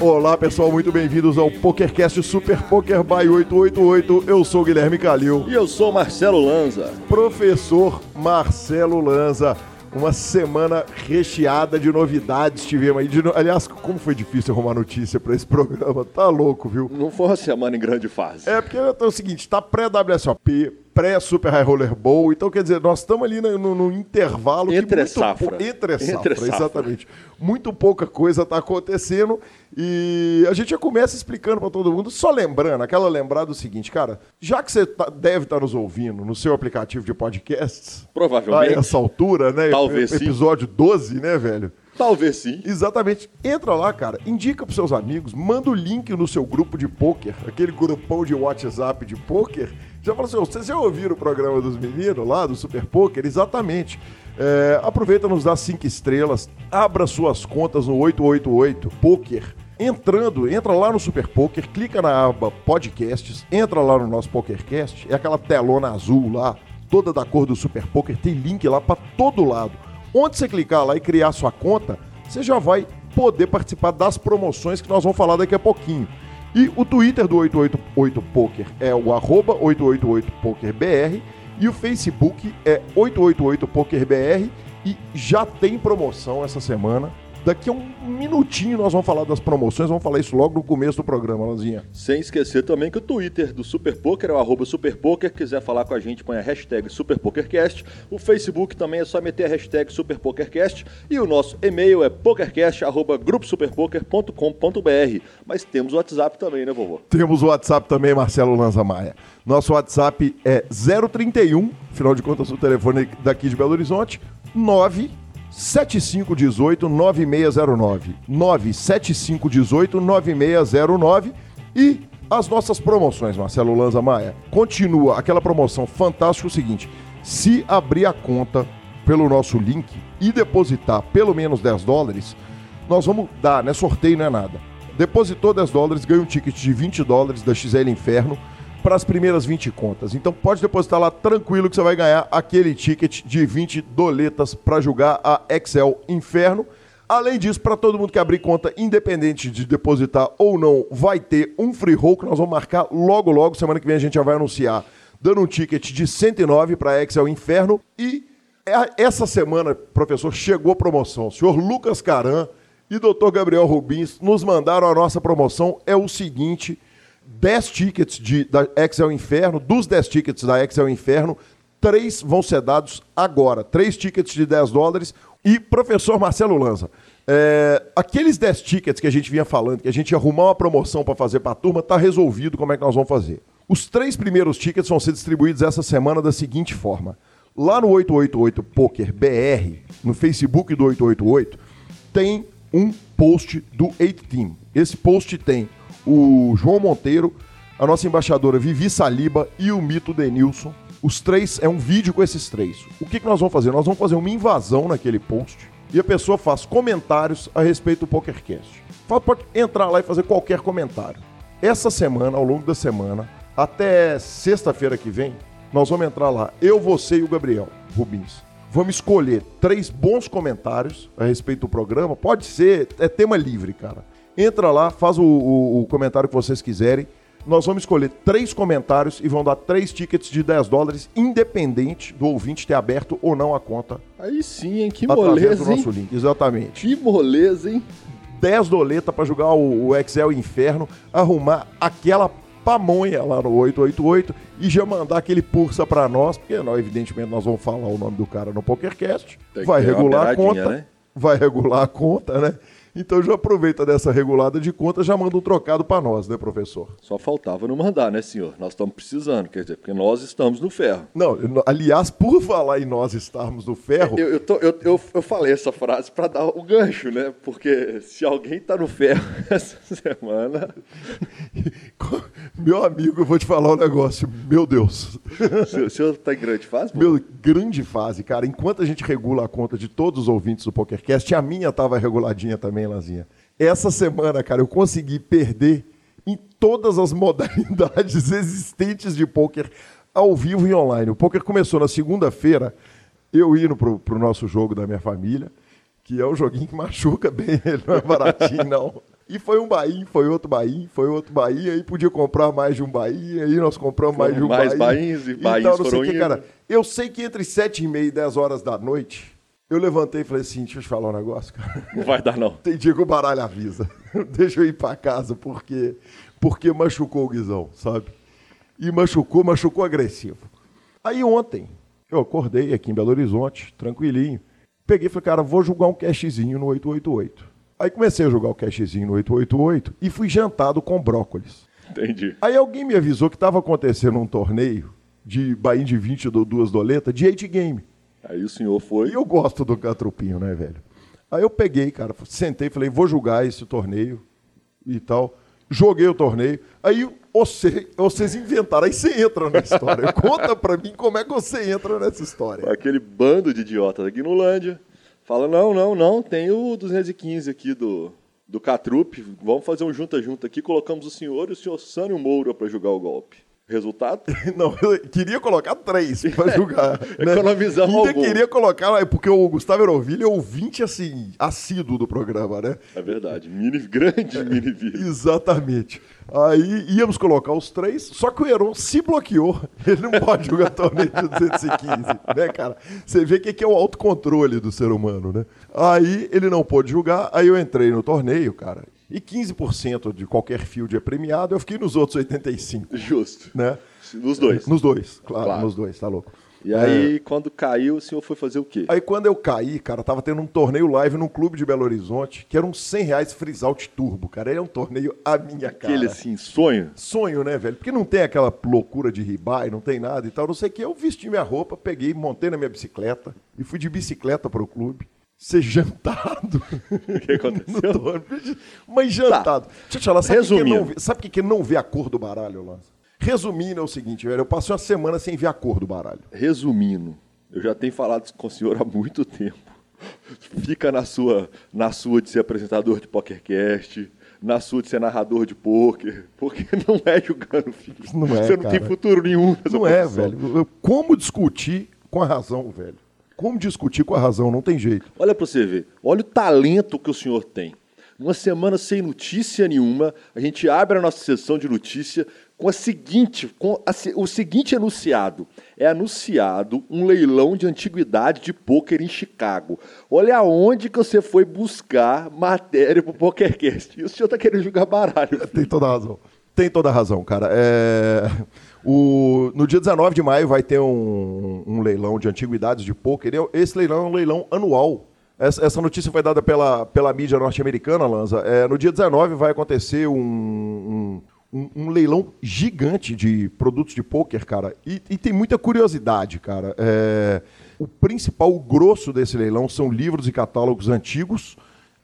Olá pessoal, muito bem-vindos ao PokerCast Super Poker by 888. Eu sou Guilherme Calil. E eu sou Marcelo Lanza. Professor Marcelo Lanza. Uma semana recheada de novidades tivemos aí. No... Aliás, como foi difícil arrumar notícia para esse programa. Tá louco, viu? Não foi uma semana em grande fase. É, porque é o seguinte, tá pré-WSOP, pré-Super High Roller Bowl. Então, quer dizer, nós estamos ali no, no, no intervalo. Entre safra. Po... Entre safra, Entre safra, exatamente. Muito pouca coisa está acontecendo. E a gente já começa explicando para todo mundo, só lembrando, aquela lembrada do seguinte, cara, já que você tá, deve estar tá nos ouvindo no seu aplicativo de podcasts. Provavelmente. A essa altura, né? Talvez Episódio sim. 12, né, velho? Talvez sim. Exatamente. Entra lá, cara, indica pros seus amigos, manda o link no seu grupo de pôquer, aquele grupão de WhatsApp de pôquer. Já falou assim, vocês já ouviram o programa dos meninos lá, do Super Poker? Exatamente. É, aproveita nos dá cinco estrelas, abra suas contas no 888 Poker. Entrando, entra lá no Super Poker, clica na aba Podcasts, entra lá no nosso PokerCast, é aquela telona azul lá, toda da cor do Super Poker, tem link lá para todo lado. Onde você clicar lá e criar sua conta, você já vai poder participar das promoções que nós vamos falar daqui a pouquinho. E o Twitter do 888 Poker é o arroba 888PokerBR e o Facebook é 888PokerBR e já tem promoção essa semana Daqui a um minutinho nós vamos falar das promoções, vamos falar isso logo no começo do programa, Lanzinha. Sem esquecer também que o Twitter do Super Poker é o arroba superpoker, quiser falar com a gente, põe a hashtag SuperPokerCast. O Facebook também é só meter a hashtag SuperPokerCast e o nosso e-mail é pokercast.gruposuperpoker.com.br. Mas temos o WhatsApp também, né, vovô? Temos o WhatsApp também, Marcelo Lanza Maia. Nosso WhatsApp é 031, afinal de contas o telefone daqui de Belo Horizonte, 9 7518 9609. 97518 9609 e as nossas promoções, Marcelo Lanza Maia. Continua aquela promoção fantástica o seguinte: se abrir a conta pelo nosso link e depositar pelo menos 10 dólares, nós vamos dar, né? Sorteio não é nada. Depositou 10 dólares, ganha um ticket de 20 dólares da XL Inferno para as primeiras 20 contas. Então pode depositar lá tranquilo que você vai ganhar aquele ticket de 20 doletas para jogar a Excel Inferno. Além disso, para todo mundo que abrir conta, independente de depositar ou não, vai ter um free roll que nós vamos marcar logo, logo. Semana que vem a gente já vai anunciar, dando um ticket de 109 para Excel Inferno. E é, essa semana, professor, chegou promoção. O senhor Lucas Caran e doutor Gabriel Rubins nos mandaram a nossa promoção. É o seguinte 10 tickets de, da Excel Inferno, dos 10 tickets da Excel Inferno, três vão ser dados agora. Três tickets de 10 dólares. E, professor Marcelo Lanza, é, aqueles 10 tickets que a gente vinha falando, que a gente ia arrumar uma promoção para fazer para a turma, está resolvido como é que nós vamos fazer. Os três primeiros tickets vão ser distribuídos essa semana da seguinte forma. Lá no 888 Poker BR, no Facebook do 888, tem um post do 8 Team. Esse post tem o João Monteiro, a nossa embaixadora Vivi Saliba e o Mito Denilson. Os três, é um vídeo com esses três. O que, que nós vamos fazer? Nós vamos fazer uma invasão naquele post e a pessoa faz comentários a respeito do PokerCast. Pode entrar lá e fazer qualquer comentário. Essa semana, ao longo da semana, até sexta-feira que vem, nós vamos entrar lá, eu, você e o Gabriel Rubins. Vamos escolher três bons comentários a respeito do programa. Pode ser, é tema livre, cara. Entra lá, faz o, o, o comentário que vocês quiserem. Nós vamos escolher três comentários e vão dar três tickets de 10 dólares, independente do ouvinte ter aberto ou não a conta. Aí sim, hein? Que moleza, do nosso link. Exatamente. Que moleza, hein? 10 doletas para jogar o, o Excel Inferno, arrumar aquela pamonha lá no 888 e já mandar aquele pulsa para nós, porque nós, evidentemente nós vamos falar o nome do cara no PokerCast, vai regular a conta, né? vai regular a conta, né? Então já aproveita dessa regulada de conta, já manda um trocado para nós, né, professor? Só faltava não mandar, né, senhor? Nós estamos precisando, quer dizer, porque nós estamos no ferro. Não, aliás, por falar em nós estarmos no ferro. Eu, eu, tô, eu, eu, eu falei essa frase para dar o gancho, né? Porque se alguém está no ferro essa semana. Meu amigo, eu vou te falar um negócio. Meu Deus. O senhor está em grande fase? Meu, grande fase, cara. Enquanto a gente regula a conta de todos os ouvintes do PokerCast, a minha estava reguladinha também Lazinha. Essa semana, cara, eu consegui perder em todas as modalidades existentes de poker ao vivo e online. O poker começou na segunda-feira eu indo pro, pro nosso jogo da minha família, que é um joguinho que machuca bem, ele não é baratinho, não. E foi um Bahia, foi outro Bahia, foi outro Bahia, aí podia comprar mais de um Bahia, aí nós compramos mais de um mais Bahia. bainhos e bainhos não sei foram que, cara. Eu sei que entre sete e meia e 10 horas da noite, eu levantei e falei assim, deixa eu te falar um negócio, cara. Não vai dar, não. Tem dia que o baralho avisa. Deixa eu ir pra casa, porque, porque machucou o Guizão, sabe? E machucou, machucou agressivo. Aí ontem, eu acordei aqui em Belo Horizonte, tranquilinho. Peguei e falei, cara, vou jogar um cashzinho no 888. Aí comecei a jogar o cashzinho no 888 e fui jantado com brócolis. Entendi. Aí alguém me avisou que estava acontecendo um torneio de Bahia de 20 do duas doletas de 8 game. Aí o senhor foi. E eu gosto do catrupinho, né, velho? Aí eu peguei, cara, sentei e falei, vou jogar esse torneio e tal. Joguei o torneio. Aí você, vocês inventaram, aí você entra na história. Conta pra mim como é que você entra nessa história. Aquele bando de idiotas aqui no Lândia. Fala, não, não, não, tem o 215 aqui do, do Catrup. Vamos fazer um junta-junta aqui. Colocamos o senhor e o senhor Sânio Moura para jogar o golpe. Resultado? Não, eu queria colocar três pra jogar. né? Economizamos Ainda algum. queria colocar, porque o Gustavo Erovilho é ouvinte, assim, assíduo do programa, né? É verdade. Mini, grande mini vídeo. Exatamente. Aí íamos colocar os três, só que o Heron se bloqueou. Ele não pode jogar torneio de 215, né, cara? Você vê que é o autocontrole do ser humano, né? Aí ele não pôde jogar, aí eu entrei no torneio, cara. E 15% de qualquer field é premiado, eu fiquei nos outros 85, Justo. né? Nos dois. Nos dois, claro, Claro. nos dois, tá louco. E aí, quando caiu, o senhor foi fazer o quê? Aí quando eu caí, cara, tava tendo um torneio live num clube de Belo Horizonte, que era uns 100 reais freeze out turbo, cara. É um torneio a minha cara. Aquele assim, sonho. Sonho, né, velho? Porque não tem aquela loucura de ribai, não tem nada e tal, não sei o que. Eu vesti minha roupa, peguei, montei na minha bicicleta e fui de bicicleta pro clube. Ser jantado. O que aconteceu? Mas jantado. Deixa eu te falar, sabe o que, Resumindo. sabe o que, que não vê a cor do baralho, Lança? Resumindo, é o seguinte, velho. Eu passei uma semana sem ver a cor do baralho. Resumindo, eu já tenho falado com o senhor há muito tempo. Fica na sua, na sua de ser apresentador de PokerCast, na sua de ser narrador de poker, porque não é jogando, filho. Não é, Você não cara. tem futuro nenhum Não é, profissão. velho. Como discutir com a razão, velho? Como discutir com a razão? Não tem jeito. Olha pra você ver. Olha o talento que o senhor tem. Uma semana sem notícia nenhuma, a gente abre a nossa sessão de notícia com a seguinte, com a o seguinte enunciado. É anunciado um leilão de antiguidade de pôquer em Chicago. Olha aonde que você foi buscar matéria pro PokerCast. E o senhor tá querendo jogar baralho. Tem toda a razão. Tem toda a razão, cara. É, o- No dia 19 de maio vai ter um, um leilão de antiguidades de pôquer. Esse leilão é um leilão anual. Essa, essa notícia foi dada pela, pela mídia norte-americana, Lanza. É, no dia 19 vai acontecer um, um, um- um leilão gigante de produtos de pôquer, cara. E, e tem muita curiosidade, cara. É, o principal, o grosso desse leilão são livros e catálogos antigos,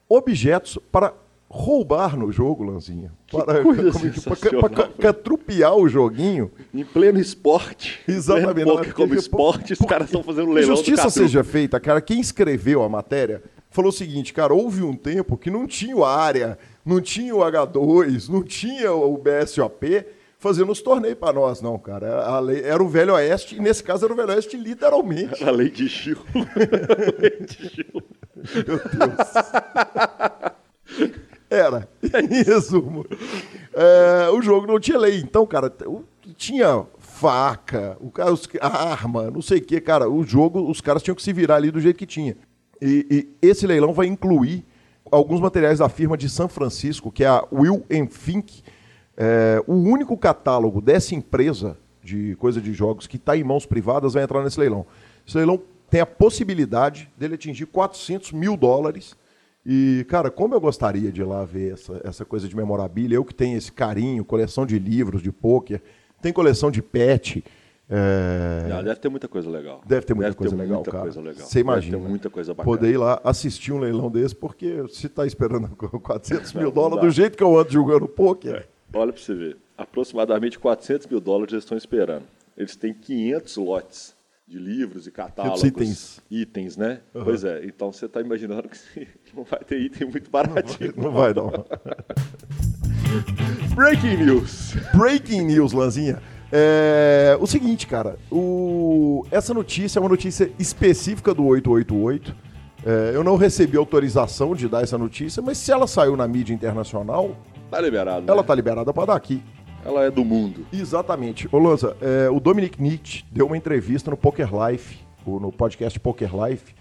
objetos para roubar no jogo, Lanzinha. Para, coisa como é que- sensacional, para ca- catrupiar o joguinho. Em pleno esporte. Exatamente. É poker porque- como esporte, os caras estão fazendo que leilão Justiça seja feita, cara. Quem escreveu a matéria falou o seguinte, cara, houve um tempo que não tinha o área, não tinha o H2, não tinha o BSOP fazendo os torneios para nós, não, cara. A lei- era o Velho Oeste, e nesse caso era o Velho Oeste literalmente. A lei de Gil. A lei de Gil. Meu Deus. Era. Em resumo. É, o jogo não tinha lei. Então, cara, tinha faca, o cara, a arma, não sei o que, cara. O jogo, os caras tinham que se virar ali do jeito que tinha. E, e esse leilão vai incluir alguns materiais da firma de São Francisco, que é a Will Fink. É, o único catálogo dessa empresa de coisa de jogos que está em mãos privadas vai entrar nesse leilão. Esse leilão tem a possibilidade dele atingir 400 mil dólares. E, cara, como eu gostaria de ir lá ver essa, essa coisa de memorabilia, eu que tenho esse carinho, coleção de livros, de pôquer, tem coleção de pet. é, Ah, deve ter muita coisa legal. Deve ter muita coisa legal, muita cara. coisa legal. Você imagina. Deve ter muita coisa bacana. Poder ir lá assistir um leilão desse, porque se tá esperando 400 mil Não, não dólares, do jeito que eu ando jogando pôquer, Olha pra você ver. Aproximadamente 400 mil dólares eles estão esperando. Eles têm 500 lotes de livros e catálogos. 500 itens. Itens, né? Pois é. Então você tá imaginando que não vai ter item muito baratinho. não vai não. Breaking news. Breaking news, Lanzinha. É, o seguinte, cara, o, essa notícia é uma notícia específica do 888. É, eu não recebi autorização de dar essa notícia, mas se ela saiu na mídia internacional, Tá liberado. ela né? tá liberada para dar aqui. Ela é do mundo. Exatamente. Ô, Lanza, é, o Dominic Nietzsche deu uma entrevista no Poker Life, ou no podcast Poker Life.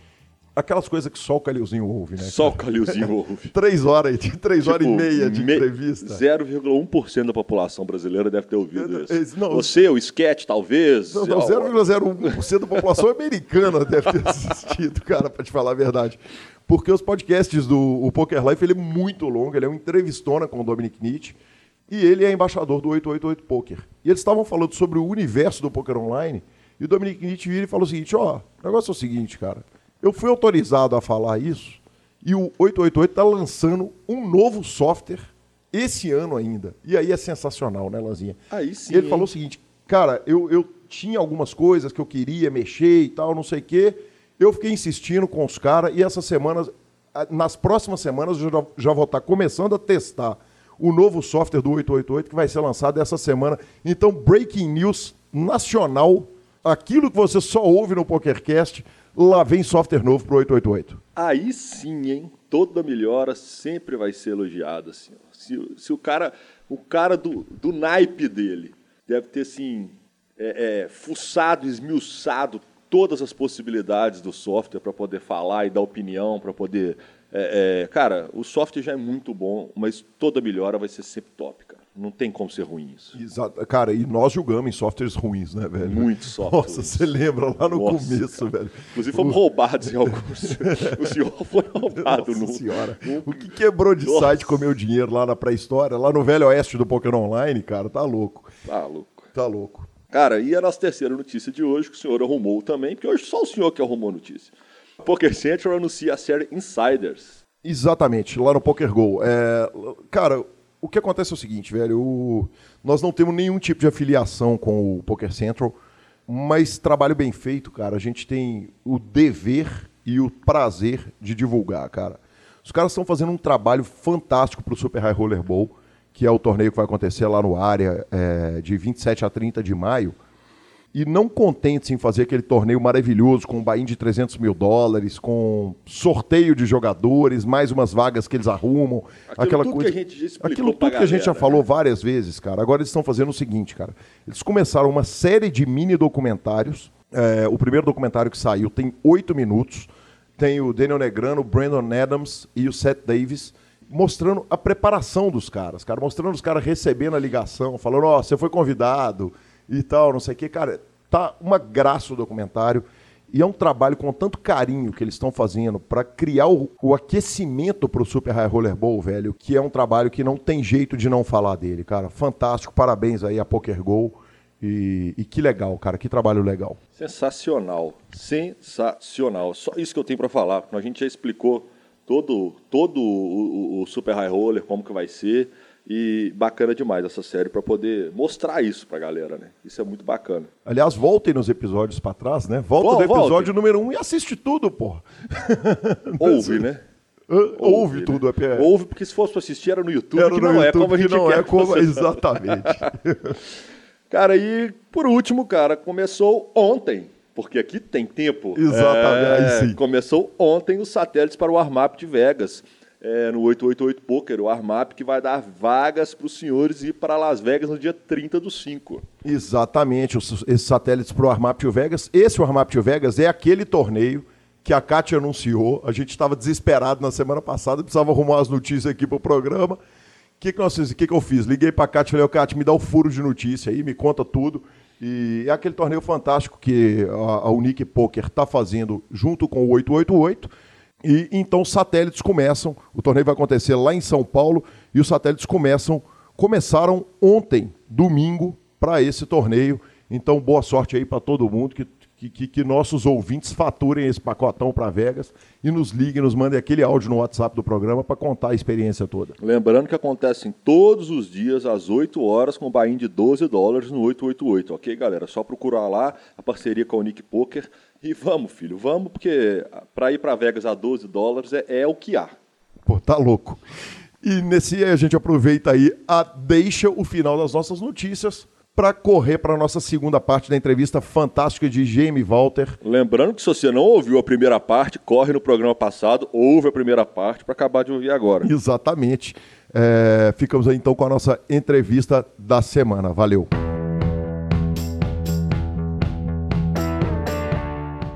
Aquelas coisas que só o Calilzinho ouve, né? Só o Calilzinho ouve. Três horas, três horas e Tipo, meia de me- entrevista. 0,1% da população brasileira deve ter ouvido isso. Esse- não, Você, o sketch, talvez. Não, não, 0,01% da população americana deve ter assistido, cara, pra te falar a verdade. Porque os podcasts do o Poker Life, ele é muito longo, ele é um entrevistona com o Dominic Nietzsche, e ele é embaixador do 888 Poker. E eles estavam falando sobre o universo do poker online, e o Dominic Nietzsche vira e falou o seguinte, ó, o negócio é o seguinte, cara, eu fui autorizado a falar isso, e o 888 está lançando um novo software esse ano ainda. E aí é sensacional, né, Lanzinha? Aí sim, E ele hein? falou o seguinte, cara, eu, eu tinha algumas coisas que eu queria mexer e tal, não sei o quê. Eu fiquei insistindo com os caras e essas semanas, nas próximas semanas, eu já, já vou estar começando a testar o novo software do 888 que vai ser lançado essa semana. Então, breaking news nacional, aquilo que você só ouve no PokerCast, lá vem software novo pro 888. Aí sim, hein? Toda melhora sempre vai ser elogiada, assim. Se, se o cara, o cara do, do naipe dele deve ter, assim, é, é, fuçado, esmiuçado todas as possibilidades do software para poder falar e dar opinião, para poder... é, é, cara, o software já é muito bom, mas toda melhora vai ser sempre top, cara. Não tem como ser ruim isso. Exato. Cara, e nós julgamos em softwares ruins, né, velho? Muitos softwares. Nossa, você lembra lá no Nossa, começo, velho. Inclusive fomos roubados em alguns. o senhor foi roubado Nossa no. senhora. O que quebrou de Nossa. site com meu dinheiro lá na pré-história, lá no velho oeste do Poker Online, cara, tá louco. Tá louco. Tá louco. Cara, e a nossa terceira notícia de hoje, que o senhor arrumou também, porque hoje só o senhor que arrumou a notícia. Poker Central anuncia a série Insiders. Exatamente, lá no Poker Go. É, cara, o que acontece é o seguinte, velho. o- nós não temos nenhum tipo de afiliação com o Poker Central, mas trabalho bem feito, cara. A gente tem o dever e o prazer de divulgar, cara. Os caras estão fazendo um trabalho fantástico pro Super High Roller Bowl, que é o torneio que vai acontecer lá no área é, de 27 a 30 de maio. E não contentes em fazer aquele torneio maravilhoso com um buy de 300 mil dólares, com sorteio de jogadores, mais umas vagas que eles arrumam, Aquilo aquela tudo coisa. que a gente já explicou Aquilo tudo que a gente já galera, falou né? várias vezes, cara. Agora eles estão fazendo o seguinte, cara. Eles começaram uma série de mini documentários. É, o primeiro documentário que saiu tem oito minutos. Tem o Daniel Negrano, o Brandon Adams e o Seth Davis mostrando a preparação dos caras, cara, mostrando os caras recebendo a ligação, falando, ó, você foi convidado e tal, não sei o quê. Cara, tá uma graça o documentário. E é um trabalho com tanto carinho que eles estão fazendo para criar o, o aquecimento para o Super High Roller Bowl, velho, que é um trabalho que não tem jeito de não falar dele, cara. Fantástico, parabéns aí a Poker Go. E, e que legal, cara, que trabalho legal. Sensacional. Sensacional. Só isso que eu tenho para falar. porque A gente já explicou todo, todo o, o- o Super High Roller, como que vai ser. E bacana demais essa série para poder mostrar isso pra galera, né? Isso é muito bacana. Aliás, voltem nos episódios para trás, né? Volta Vol- do episódio número um e assiste tudo, porra. Ouve, né? Ouve, Ouve, tudo. né? É, Ouve, porque se fosse para assistir era no YouTube, era no não é YouTube, como a gente não é como... Exatamente. Cara, e por último, cara, começou ontem, porque aqui tem tempo. Exatamente, É. Começou ontem os satélites para o Armap de Vegas, é, no 888 Poker, o Armap que vai dar vagas para os senhores ir para Las Vegas no dia 30 do 5. Exatamente, os- esses satélites para o Armap Tio Vegas. Esse o Armap Tio Vegas é aquele torneio que a Kátia anunciou. A gente estava desesperado na semana passada, precisava arrumar as notícias aqui para o programa. O que, que, nós que, que eu fiz? Liguei para a Kátia e falei, ô Kátia, me dá o furo de notícia aí, me conta tudo. E é aquele torneio fantástico que a, a Unique Poker está fazendo junto com o 888. E então os satélites começam, o torneio vai acontecer lá em São Paulo e os satélites começam, começaram ontem, domingo, para esse torneio. Então boa sorte aí para todo mundo, que, que- que, que nossos ouvintes faturem esse pacotão para Vegas e nos liguem, nos mandem aquele áudio no WhatsApp do programa para contar a experiência toda. Lembrando que acontecem todos os dias às 8 horas com buy de 12 dólares no 888, ok, galera? Só procurar lá a parceria com a Unique Poker e vamos, filho, vamos, porque para ir para Vegas a 12 dólares é, é o que há. Pô, tá louco. E nesse aí a gente aproveita aí a deixa o final das nossas notícias para correr para a nossa segunda parte da entrevista fantástica de Jamie Walter. Lembrando que se você não ouviu a primeira parte, corre no programa passado, ouve a primeira parte para acabar de ouvir agora. Exatamente. É, ficamos aí então com a nossa entrevista da semana. Valeu.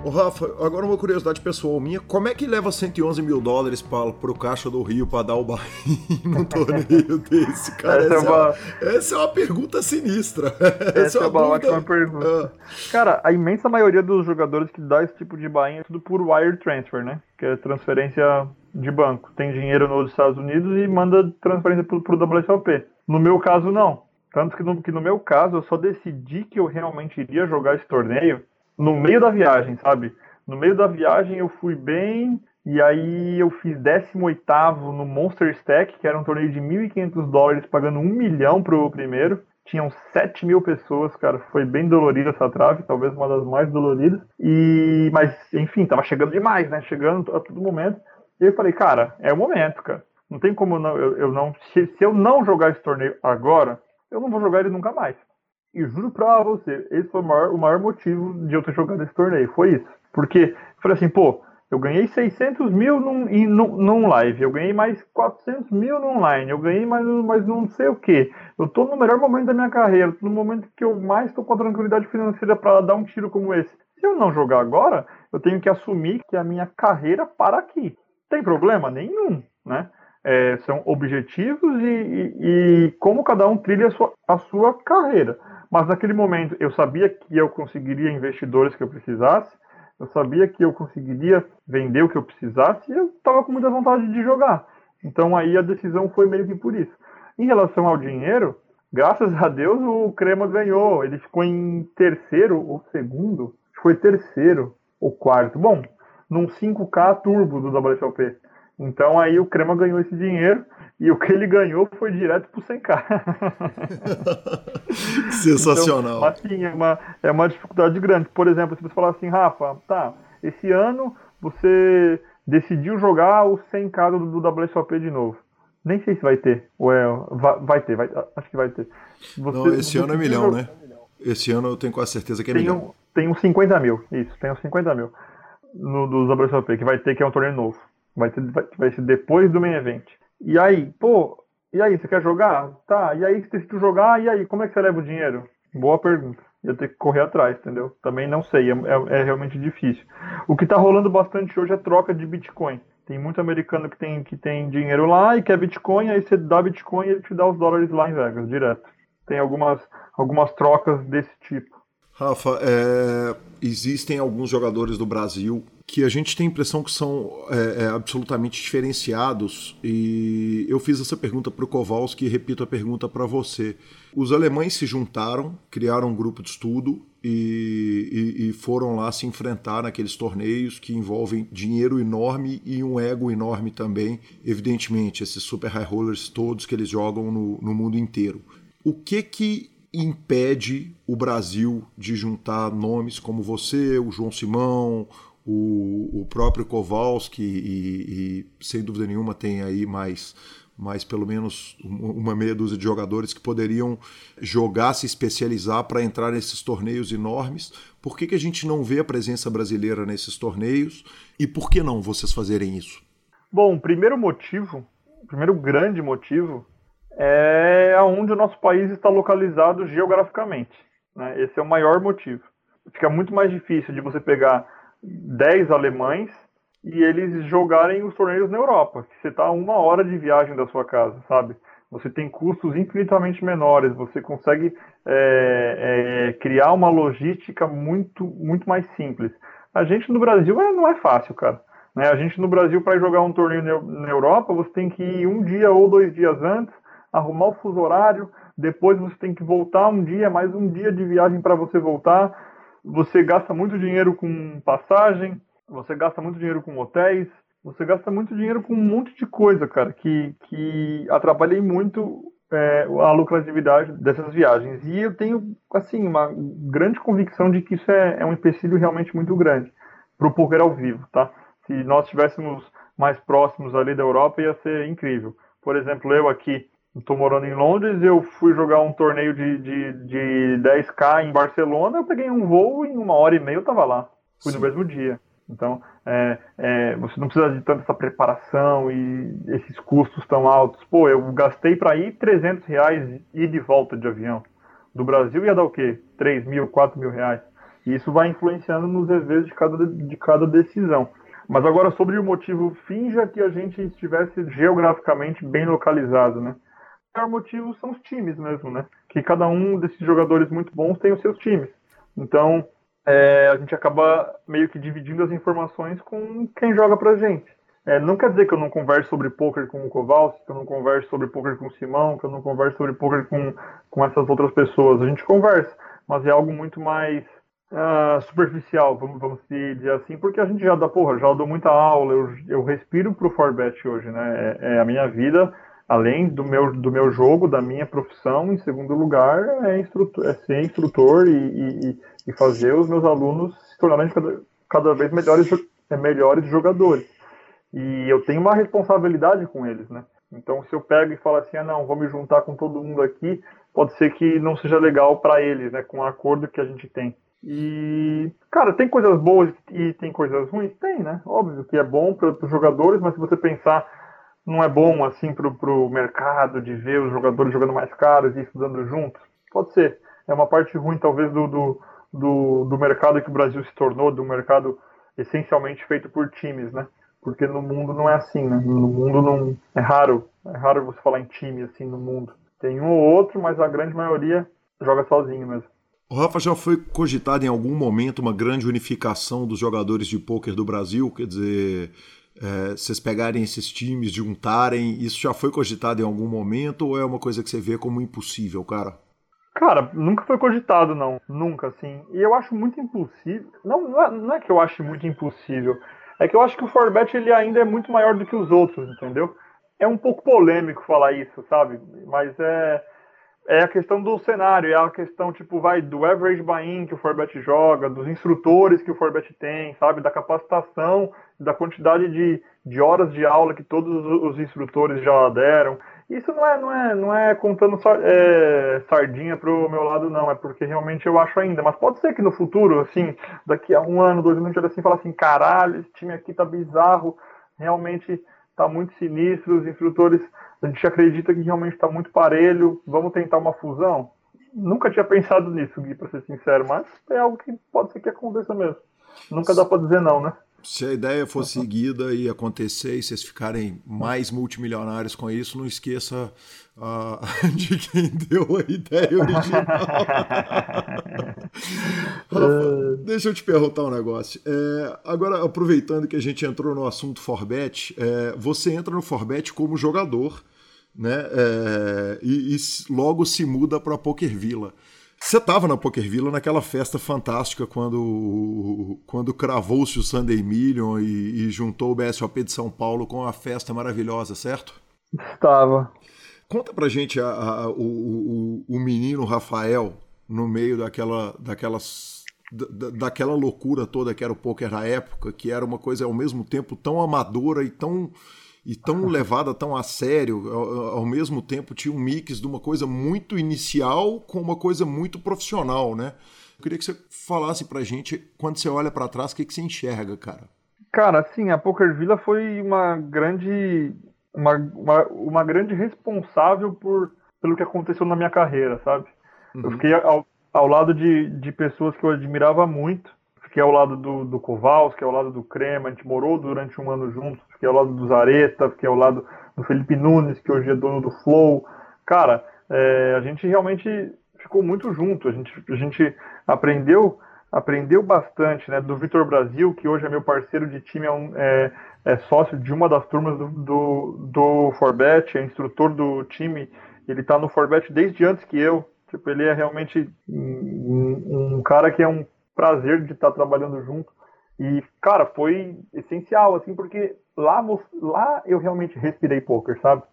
Rafa, agora uma curiosidade pessoal minha, como é que leva 111 mil dólares para o caixa do Rio para dar o barrinho num torneio desse, cara? Essa, essa, é uma... essa, é uma... pergunta sinistra. Essa, essa é uma, uma ótima pergunta. Ah. Cara, a imensa maioria dos jogadores que dá esse tipo de barrinho é tudo por wire transfer, né? Que é transferência de banco. Tem dinheiro nos Estados Unidos e manda transferência pro, pro WSOP. No meu caso, não. Tanto que no, que no meu caso, eu só decidi que eu realmente iria jogar esse torneio no meio da viagem, sabe? No meio da viagem eu fui bem, e aí eu fiz 18 no Monster Stack, que era um torneio de 1.500 dólares, pagando um milhão pro primeiro. Tinham 7 mil pessoas, cara. Foi bem dolorida essa trave, talvez uma das mais doloridas. E, mas, enfim, tava chegando demais, né? Chegando a todo momento. E eu falei, cara, é o momento, cara. Não tem como não, eu, eu não. Se, se eu não jogar esse torneio agora, eu não vou jogar ele nunca mais. E juro pra você, esse foi o maior, o maior motivo de eu ter jogado esse torneio. Foi isso. Porque falei assim, pô, eu ganhei 600 mil num, num, num live, eu ganhei mais 400 mil no online, eu ganhei mais, mais não sei o que. Eu tô no melhor momento da minha carreira, no momento que eu mais tô com a tranquilidade financeira para dar um tiro como esse. Se eu não jogar agora, eu tenho que assumir que a minha carreira para aqui. Tem problema nenhum, né? É, são objetivos e, e, e, como cada um trilha a sua, a sua carreira. Mas naquele momento eu sabia que eu conseguiria investidores que eu precisasse, eu sabia que eu conseguiria vender o que eu precisasse e eu estava com muita vontade de jogar. Então aí a decisão foi meio que por isso. Em relação ao dinheiro, graças a Deus o Crema ganhou. Ele ficou em terceiro ou segundo, foi terceiro ou quarto. Bom, num 5K turbo do WSOP. Então aí o Crema ganhou esse dinheiro e o que ele ganhou foi direto pro 100k. Sensacional. Então, assim, é uma, é uma dificuldade grande. Por exemplo, se você falar assim, Rafa, tá, esse ano você decidiu jogar o 100k do, do WSOP de novo. Nem sei se vai ter. Ou é, vai, vai ter, vai, acho que vai ter. Você, Não, esse ano é milhão, né? Esse ano eu tenho quase certeza que é tem milhão. Um, tem uns 50 mil, isso, tem uns 50 mil no, do WSOP, que vai ter, que é um torneio novo. Vai, ter, vai, vai ser depois do main event. E aí, pô, e aí, você quer jogar? Tá, e aí você decidiu jogar, e aí, como é que você leva o dinheiro? Boa pergunta. Eu tenho que correr atrás, entendeu? Também não sei, é, é, é realmente difícil. O que tá rolando bastante hoje é troca de Bitcoin. Tem muito americano que tem, que tem dinheiro lá e quer Bitcoin, aí você dá Bitcoin e ele te dá os dólares lá em Vegas, direto. Tem algumas, algumas trocas desse tipo. Rafa, é, existem alguns jogadores do Brasil que a gente tem a impressão que são é, é, absolutamente diferenciados e eu fiz essa pergunta para o Kowalski e repito a pergunta para você. Os alemães se juntaram, criaram um grupo de estudo e, e, e, foram lá se enfrentar naqueles torneios que envolvem dinheiro enorme e um ego enorme também, evidentemente, esses super high rollers todos que eles jogam no, no mundo inteiro. O que que impede o Brasil de juntar nomes como você, o João Simão, o, o próprio Kowalski e, e, sem dúvida nenhuma tem aí mais, mais pelo menos uma meia dúzia de jogadores que poderiam jogar, se especializar para entrar nesses torneios enormes. Por que, que a gente não vê a presença brasileira nesses torneios e por que não vocês fazerem isso? Bom, o primeiro motivo, o primeiro grande motivo é onde o nosso país está localizado geograficamente. Né? Esse é o maior motivo. Fica muito mais difícil de você pegar 10 alemães e eles jogarem os torneios na Europa, que você está a uma hora de viagem da sua casa, sabe? Você tem custos infinitamente menores, você consegue é, é, criar uma logística muito, muito mais simples. A gente no Brasil é, não é fácil, cara. Né? A gente no Brasil, para jogar um torneio na Europa, você tem que ir um dia ou dois dias antes, arrumar o fuso horário, depois você tem que voltar um dia, mais um dia de viagem para você voltar. Você gasta muito dinheiro com passagem, você gasta muito dinheiro com hotéis, você gasta muito dinheiro com um monte de coisa, cara, que, que atrapalhei muito é, a lucratividade dessas viagens. E eu tenho, assim, uma grande convicção de que isso é, é um empecilho realmente muito grande para o poker ao vivo, tá? Se nós estivéssemos mais próximos ali da Europa, ia ser incrível. Por exemplo, eu aqui estou morando em Londres, eu fui jogar um torneio de, de, de 10K em Barcelona, eu peguei um voo e em uma hora e meia eu estava lá. Fui Sim. no mesmo dia. Então, é, é, você não precisa de tanta essa preparação e esses custos tão altos. Pô, eu gastei para ir 300 reais e de volta de avião. Do Brasil ia dar o quê? 3 mil, 4 mil reais. E isso vai influenciando nos revés de cada, de cada decisão. Mas agora, sobre o motivo, finja que a gente estivesse geograficamente bem localizado, né? Maior motivo são os times mesmo, né? Que cada um desses jogadores muito bons tem os seus times. Então, é, a gente acaba meio que dividindo as informações com quem joga pra gente. É, não quer dizer que eu não converse sobre poker com o Kowalski, que eu não converse sobre poker com o Simão, que eu não converse sobre poker com, com essas outras pessoas. A gente conversa, mas é algo muito mais uh, superficial, vamos, vamos dizer assim, porque a gente já dá, porra, já dou muita aula, eu, eu respiro pro Forbet hoje, né? É, é, a minha vida, além do meu, do meu jogo, da minha profissão, em segundo lugar, é, instrutor, é ser instrutor e, e, e fazer os meus alunos se tornarem cada, cada vez melhores, é, melhores jogadores. E eu tenho uma responsabilidade com eles, né? Então, se eu pego e falo assim, ah, não, vou me juntar com todo mundo aqui, pode ser que não seja legal para eles, né? Com o acordo que a gente tem. E, cara, tem coisas boas e tem coisas ruins? Tem, né? Óbvio que é bom para os jogadores, mas se você pensar, não é bom assim para o mercado de ver os jogadores jogando mais caros e estudando juntos? Pode ser. É uma parte ruim, talvez, do, do, do, do mercado que o Brasil se tornou, do mercado essencialmente feito por times, né? Porque no mundo não é assim, né? No mundo não é raro, é raro você falar em time assim no mundo. Tem um ou outro, mas a grande maioria joga sozinho mesmo. O Rafa já foi cogitado em algum momento uma grande unificação dos jogadores de pôquer do Brasil, quer dizer, é, vocês pegarem esses times, juntarem, isso já foi cogitado em algum momento ou é uma coisa que você vê como impossível, cara? Cara, nunca foi cogitado, não. Nunca, assim. E eu acho muito impossível. Não, não é, não é que eu ache muito impossível. É que eu acho que o Forbet ele ainda é muito maior do que os outros, entendeu? É um pouco polêmico falar isso, sabe? Mas é é a questão do cenário, é a questão, tipo, vai, do average buy-in que o Forbet joga, dos instrutores que o Forbet tem, sabe, da capacitação, da quantidade de, de horas de aula que todos os instrutores já deram. Isso não é, não é, não é contando é, sardinha pro meu lado, não. É porque realmente eu acho ainda. Mas pode ser que no futuro, assim, daqui a um ano, dois anos, a gente assim fala assim: caralho, esse time aqui tá bizarro, realmente tá muito sinistro, os instrutores, a gente acredita que realmente tá muito parelho, vamos tentar uma fusão? Nunca tinha pensado nisso, Gui, pra ser sincero, mas é algo que pode ser que aconteça mesmo. Nunca dá pra dizer não, né? Se a ideia for seguida e acontecer e vocês ficarem mais multimilionários com isso, não esqueça uh, de quem deu a ideia original. Rafa, deixa eu te perguntar um negócio. É, agora, aproveitando que a gente entrou no assunto Forbet, é, você entra no Forbet como jogador né, é, e, e logo se muda para Poker Villa. Você estava na Poker Villa naquela festa fantástica quando, quando cravou-se o Sunday Million e, e, juntou o BSOP de São Paulo com a festa maravilhosa, certo? Estava. Conta pra gente a, a, o, o, o, menino Rafael no meio daquela, daquelas, da, daquela loucura toda que era o poker na época, que era uma coisa ao mesmo tempo tão amadora e tão e tão levada tão a sério, ao, ao, mesmo tempo tinha um mix de uma coisa muito inicial com uma coisa muito profissional, né? Eu queria que você falasse pra gente, quando você olha para trás, o que, que você enxerga, cara? Cara, sim, a Poker Villa foi uma grande uma, uma, uma grande responsável por, pelo que aconteceu na minha carreira, sabe? Uhum. Eu fiquei ao, ao lado de, de pessoas que eu admirava muito, fiquei ao lado do, do Kowalski, ao lado do Crema, a gente morou durante um ano juntos, fiquei ao lado do Zareta, fiquei ao lado do Felipe Nunes, que hoje é dono do Flow. Cara, é, a gente realmente ficou muito junto, a gente, a gente aprendeu aprendeu bastante, né, do Vitor Brasil, que hoje é meu parceiro de time, é, um, é, é sócio de uma das turmas do, do, do Forbet, é instrutor do time, ele está no Forbet desde antes que eu, tipo, ele é realmente um, um cara que é um prazer de estar trabalhando junto. E, cara, foi essencial, assim, porque lá, lá eu realmente respirei poker, sabe?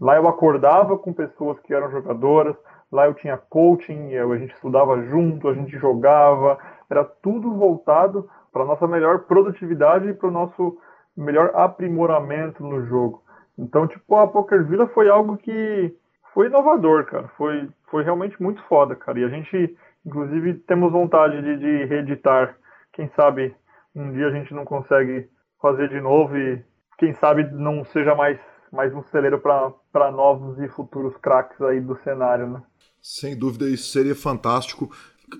Lá eu acordava com pessoas que eram jogadoras, lá eu tinha coaching, a gente estudava junto, a gente jogava, era tudo voltado para nossa melhor produtividade e para o nosso melhor aprimoramento no jogo. Então, tipo, a Poker Villa foi algo que foi inovador, cara. Foi, foi realmente muito foda, cara. E a gente, inclusive, temos vontade de, de reeditar. Quem sabe um dia a gente não consegue fazer de novo e quem sabe não seja mais, mais um celeiro para novos e futuros craques aí do cenário, né? Sem dúvida, isso seria fantástico.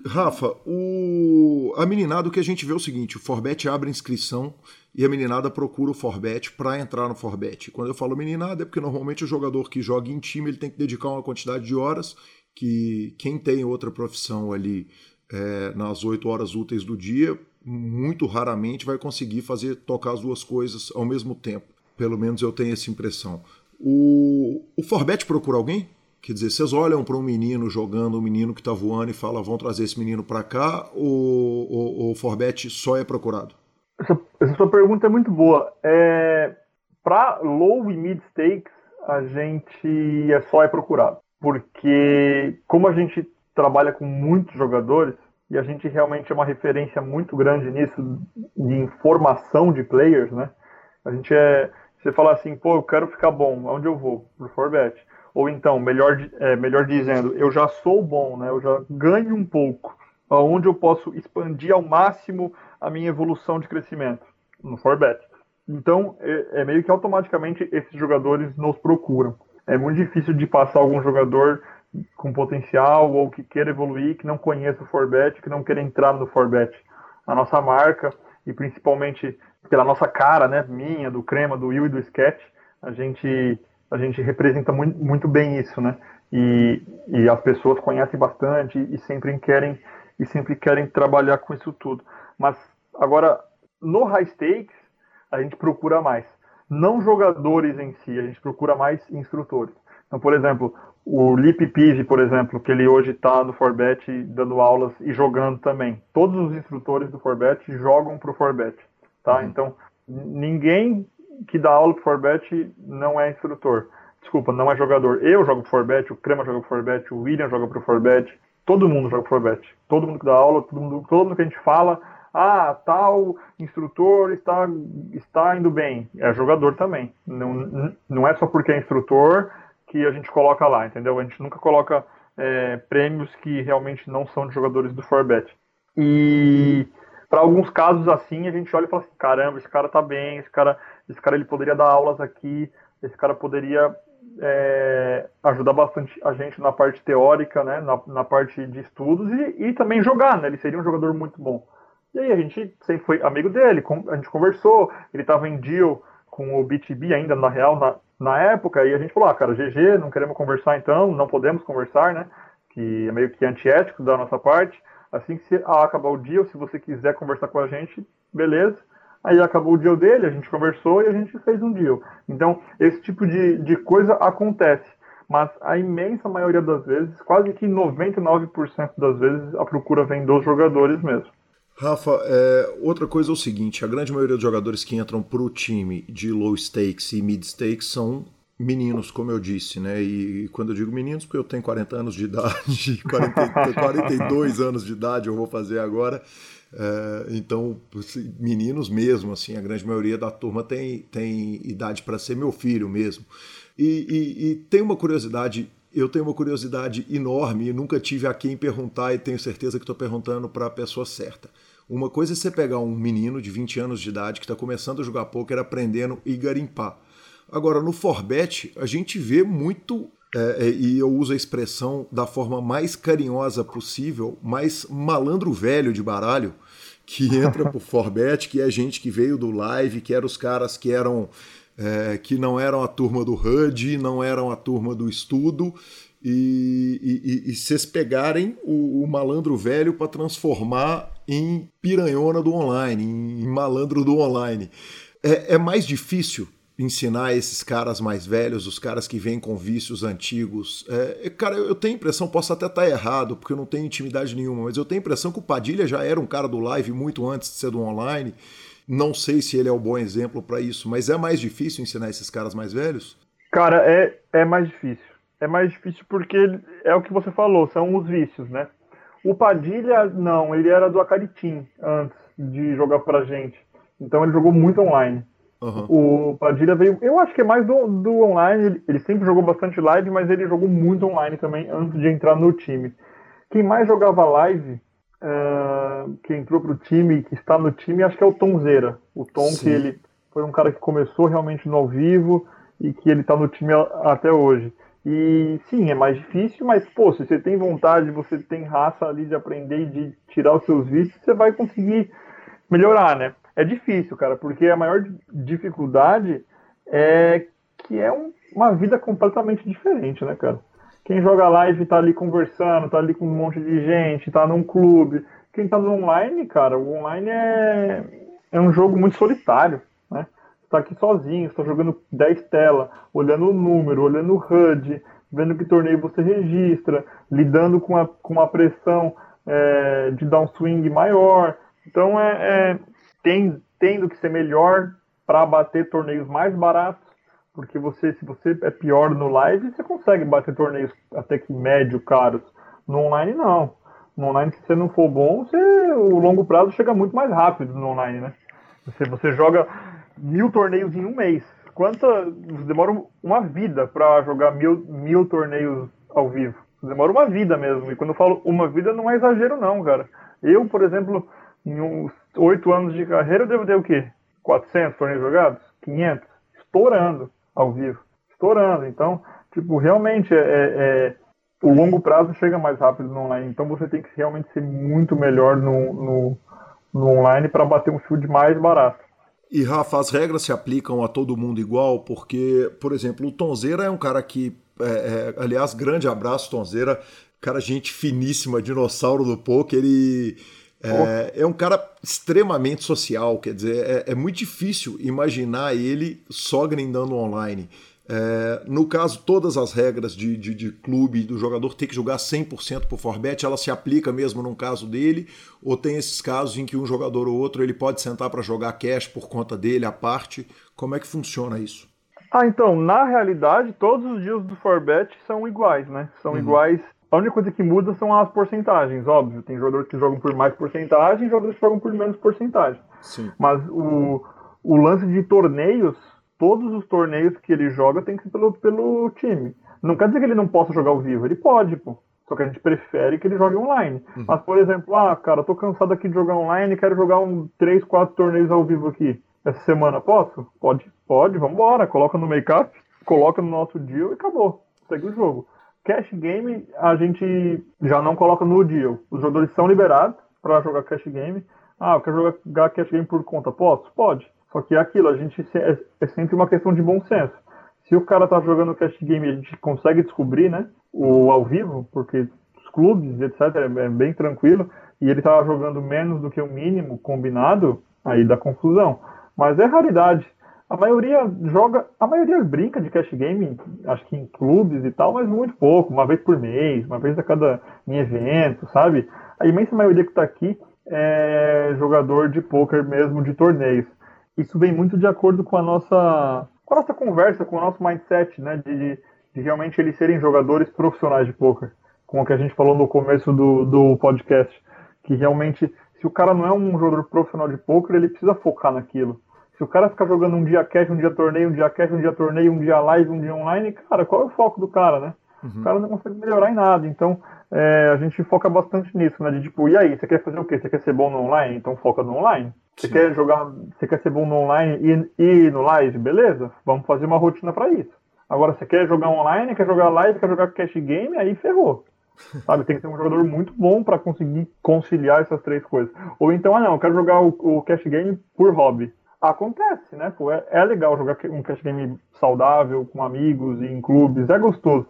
Rafa, o... a meninada, o que a gente vê é o seguinte: o Forbet abre inscrição e a meninada procura o Forbet para entrar no Forbet. Quando eu falo meninada, é porque normalmente o jogador que joga em time ele tem que dedicar uma quantidade de horas que quem tem outra profissão ali é, nas oito horas úteis do dia, muito raramente vai conseguir fazer tocar as duas coisas ao mesmo tempo. Pelo menos eu tenho essa impressão. O, o Forbet procura alguém? Quer dizer, vocês olham para um menino jogando, um menino que está voando e falam, vão trazer esse menino para cá, ou o Forbet só é procurado? Essa, essa, sua pergunta é muito boa. É, para low e mid stakes, a gente é só é procurado. Porque como a gente trabalha com muitos jogadores, e a gente realmente é uma referência muito grande nisso, de informação de players, né? A gente é. Você fala assim, pô, eu quero ficar bom, aonde eu vou? Pro Forbet. Ou então, melhor, é, melhor dizendo, eu já sou bom, né? Eu já ganho um pouco. Aonde eu posso expandir ao máximo a minha evolução de crescimento? No Forbet. Então, é, é meio que automaticamente esses jogadores nos procuram. É muito difícil de passar algum jogador com potencial ou que queira evoluir, que não conheça o Forbet, que não queira entrar no Forbet. A nossa marca, e principalmente pela nossa cara, né, minha, do Crema, do Will e do Sketch, a gente a gente representa muito, muito bem isso, né? E, e as pessoas conhecem bastante e sempre querem e sempre querem trabalhar com isso tudo. Mas agora no high stakes a gente procura mais, não jogadores em si, a gente procura mais instrutores. Então, por exemplo, o Lip Pizzi, por exemplo, que ele hoje está no Forbet dando aulas e jogando também. Todos os instrutores do Forbet jogam para o Forbet, tá? Uhum. Então, ninguém que dá aula pro Forbet não é instrutor. Desculpa, não é jogador. Eu jogo pro Forbet, o Crema joga pro Forbet, o William joga pro Forbet, todo mundo joga pro Forbet. Todo mundo que dá aula, todo mundo, todo mundo que a gente fala, ah, tal instrutor está, está indo bem. É jogador também. Não, não é só porque é instrutor que a gente coloca lá, entendeu? A gente nunca coloca é, prêmios que realmente não são de jogadores do Forbet. E para alguns casos assim, a gente olha e fala assim, caramba, esse cara tá bem, esse cara esse cara ele poderia dar aulas aqui, esse cara poderia é, ajudar bastante a gente na parte teórica, né, na, na parte de estudos e, e, também jogar, né, ele seria um jogador muito bom. E aí a gente sempre foi amigo dele, a gente conversou, ele estava em deal com o BTB ainda, na real, na, na época, e a gente falou, ah, cara, GG, não queremos conversar então, não podemos conversar, né, que é meio que antiético da nossa parte, assim que ah, acabar o deal, se você quiser conversar com a gente, beleza, Aí acabou o deal dele, a gente conversou e a gente fez um deal. Então, esse tipo de, de coisa acontece. Mas a imensa maioria das vezes, quase que 99% das vezes, a procura vem dos jogadores mesmo. Rafa, é, outra coisa é o seguinte: a grande maioria dos jogadores que entram para o time de low stakes e mid stakes são meninos, como eu disse, né? E quando eu digo meninos, porque eu tenho 40 anos de idade, 40, 42 anos de idade eu vou fazer agora. É, então, assim, meninos mesmo, assim, a grande maioria da turma tem, tem idade para ser meu filho mesmo. E, e, e, tem uma curiosidade, eu tenho uma curiosidade enorme e nunca tive a quem perguntar e tenho certeza que estou perguntando para a pessoa certa. Uma coisa é você pegar um menino de 20 anos de idade que está começando a jogar poker, aprendendo e garimpar. Agora, no Forbet, a gente vê muito é, é, e eu uso a expressão da forma mais carinhosa possível, mais malandro velho de baralho, que entra pro Forbet, que é gente que veio do live, que eram os caras que eram é, que não eram a turma do HUD, não eram a turma do estudo, e, e, e vocês pegarem o, o malandro velho para transformar em piranhona do online, em malandro do online. É, é mais difícil ensinar esses caras mais velhos, os caras que vêm com vícios antigos. É, cara, eu tenho a impressão, posso até estar errado, porque eu não tenho intimidade nenhuma, mas eu tenho a impressão que o Padilha já era um cara do live muito antes de ser do online. Não sei se ele é o bom exemplo para isso, mas é mais difícil ensinar esses caras mais velhos? Cara, é, é mais difícil. É mais difícil porque é o que você falou, são os vícios, né? O Padilha, não, ele era do Acaritim antes de jogar pra gente. Então ele jogou muito online. Uhum. O Padilha veio. Eu acho que é mais do, do online. Ele, ele, sempre jogou bastante live, mas ele jogou muito online também antes de entrar no time. Quem mais jogava live, uh, que entrou pro time, que está no time, acho que é o Tomzeira. O Tom, Sim. que ele foi um cara que começou realmente no ao vivo e que ele está no time até hoje. E sim, é mais difícil, mas pô, se você tem vontade, você tem raça ali de aprender e de tirar os seus vícios, você vai conseguir melhorar, né? É difícil, cara, porque a maior dificuldade é que é um, uma vida completamente diferente, né, cara? Quem joga live tá ali conversando, tá ali com um monte de gente, tá num clube. Quem tá no online, cara, o online é, é um jogo muito solitário, né? Você tá aqui sozinho, você tá jogando 10 telas, olhando o número, olhando o HUD, vendo que torneio você registra, lidando com a, com a pressão é, de dar um swing maior. Então é, é tem, tendo que ser melhor para bater torneios mais baratos, porque você, se você é pior no live, você consegue bater torneios até que médio caros. No online não. No online, se você não for bom, você, o longo prazo chega muito mais rápido no online, né? Você, você joga mil torneios em um mês. Quanta. Demora uma vida para jogar mil, mil torneios ao vivo. Demora uma vida mesmo. E quando eu falo uma vida, não é exagero, não, cara. Eu, por exemplo, em uns oito anos de carreira, eu devo ter o quê? 400 torneios jogados? 500? Estourando ao vivo. Estourando. Então, tipo, realmente é, é, é, o longo prazo chega mais rápido no online. Então você tem que realmente ser muito melhor no, no, no online para bater um field mais barato. E Rafa, as regras se aplicam a todo mundo igual, porque, por exemplo, o Tonzeira é um cara que, é, é, aliás, grande abraço, Tonzeira, cara, gente finíssima, dinossauro do poker, ele é, é, um cara extremamente social, quer dizer, é, é, muito difícil imaginar ele só grindando online. É, no caso, todas as regras de, de, de, clube do jogador ter que jogar 100% por Forbet, ela se aplica mesmo no caso dele, ou tem esses casos em que um jogador ou outro ele pode sentar para jogar cash por conta dele, à parte. Como é que funciona isso? Ah, então, na realidade, todos os dias do Forbet são iguais, né? São uhum. iguais a única coisa que muda são as porcentagens, óbvio. Tem jogadores que jogam por mais porcentagem e jogadores que jogam por menos porcentagem. Sim. Mas o, o lance de torneios, todos os torneios que ele joga tem que ser pelo, pelo time. Não quer dizer que ele não possa jogar ao vivo, ele pode, pô. Só que a gente prefere que ele jogue online. Uhum. Mas, por exemplo, ah, cara, tô cansado aqui de jogar online, quero jogar um 3, 4 torneios ao vivo aqui. Essa semana posso? Pode, pode, vambora. Coloca no make-up, coloca no nosso deal e acabou. Segue o jogo. Cash game a gente já não coloca no deal. Os jogadores são liberados para jogar cash game. Ah, eu quero jogar cash game por conta. Posso? Pode. Só que é aquilo, a gente é, é sempre uma questão de bom senso. Se o cara tá jogando cash game a gente consegue descobrir, né? O ao vivo, porque os clubes, etc., é bem tranquilo, e ele tá jogando menos do que o mínimo combinado, aí dá confusão. Mas é raridade. A maioria joga, a maioria brinca de cash game, acho que em clubes e tal, mas muito pouco, uma vez por mês, uma vez a cada em evento, sabe? A imensa maioria que está aqui é jogador de poker mesmo de torneios. Isso vem muito de acordo com a nossa, com a nossa conversa, com o nosso mindset, né? De, de realmente eles serem jogadores profissionais de poker, com o que a gente falou no começo do, do podcast, que realmente se o cara não é um jogador profissional de poker, ele precisa focar naquilo. Se o cara ficar jogando um dia cash, um dia torneio, um dia cash, um dia torneio, um dia live, um dia online, cara, qual é o foco do cara, né? Uhum. O cara não consegue melhorar em nada. Então, é, a gente foca bastante nisso, né? De tipo, e aí, você quer fazer o quê? Você quer ser bom no online? Então foca no online. Você Sim. quer jogar, você quer ser bom no online e, e no live? Beleza, vamos fazer uma rotina para isso. Agora, você quer jogar online, quer jogar live, quer jogar cash game, aí ferrou. Sabe, tem que ser um jogador muito bom para conseguir conciliar essas três coisas. Ou então, ah não, eu quero jogar o, o cash game por hobby acontece, né? Pô, é, é, legal jogar um cash game saudável, com amigos e em clubes, é gostoso.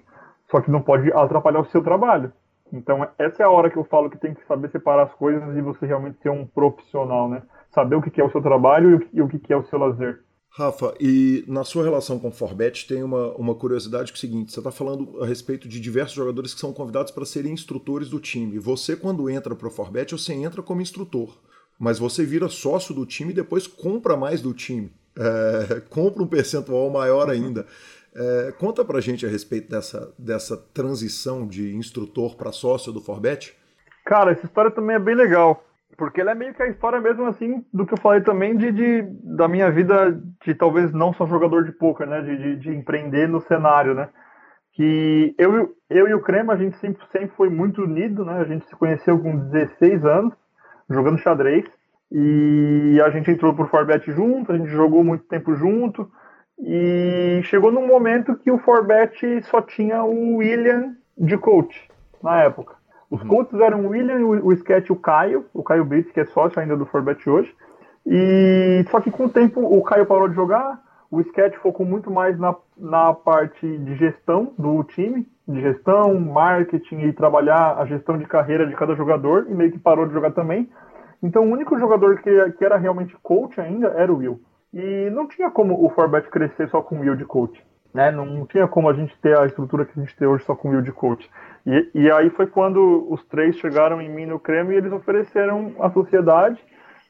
Só que não pode atrapalhar o seu trabalho. Então, essa é a hora que eu falo que tem que saber separar as coisas e você realmente ser um profissional, né? Saber o que é o seu trabalho e o que é o seu lazer. Rafa, e na sua relação com o Forbet tem uma, uma curiosidade que é o seguinte: você está falando a respeito de diversos jogadores que são convidados para serem instrutores do time. Você, quando entra para o Forbet, você entra como instrutor mas você vira sócio do time e depois compra mais do time. É, compra um percentual maior ainda. É, conta pra gente a respeito dessa, dessa transição de instrutor para sócio do Forbet. Cara, essa história também é bem legal. Porque ela é meio que a história mesmo assim do que eu falei também de, de da minha vida de talvez não só jogador de poker, né? De, de, de, empreender no cenário, né? Que eu, eu e o Crema, a gente sempre, sempre foi muito unido, né? A gente se conheceu com 16 anos, jogando xadrez. E a gente entrou por Forbet junto, a gente jogou muito tempo junto. E chegou num momento que o Forbet só tinha o William de coach na época. Os uhum. coaches eram o William, o, o Sketch e o Caio, o Caio Brits, que é sócio ainda do Forbet hoje. E só que com o tempo o Caio parou de jogar, o Sketch focou muito mais na, na parte de gestão do time, de gestão, marketing e trabalhar a gestão de carreira de cada jogador, e meio que parou de jogar também. Então o único jogador que, que era realmente coach ainda era o Will. E não tinha como o Forbet crescer só com o Will de coach. Né? Não tinha como a gente ter a estrutura que a gente tem hoje só com o Will de coach. E, e aí foi quando os três chegaram em mim no Creme e eles ofereceram à sociedade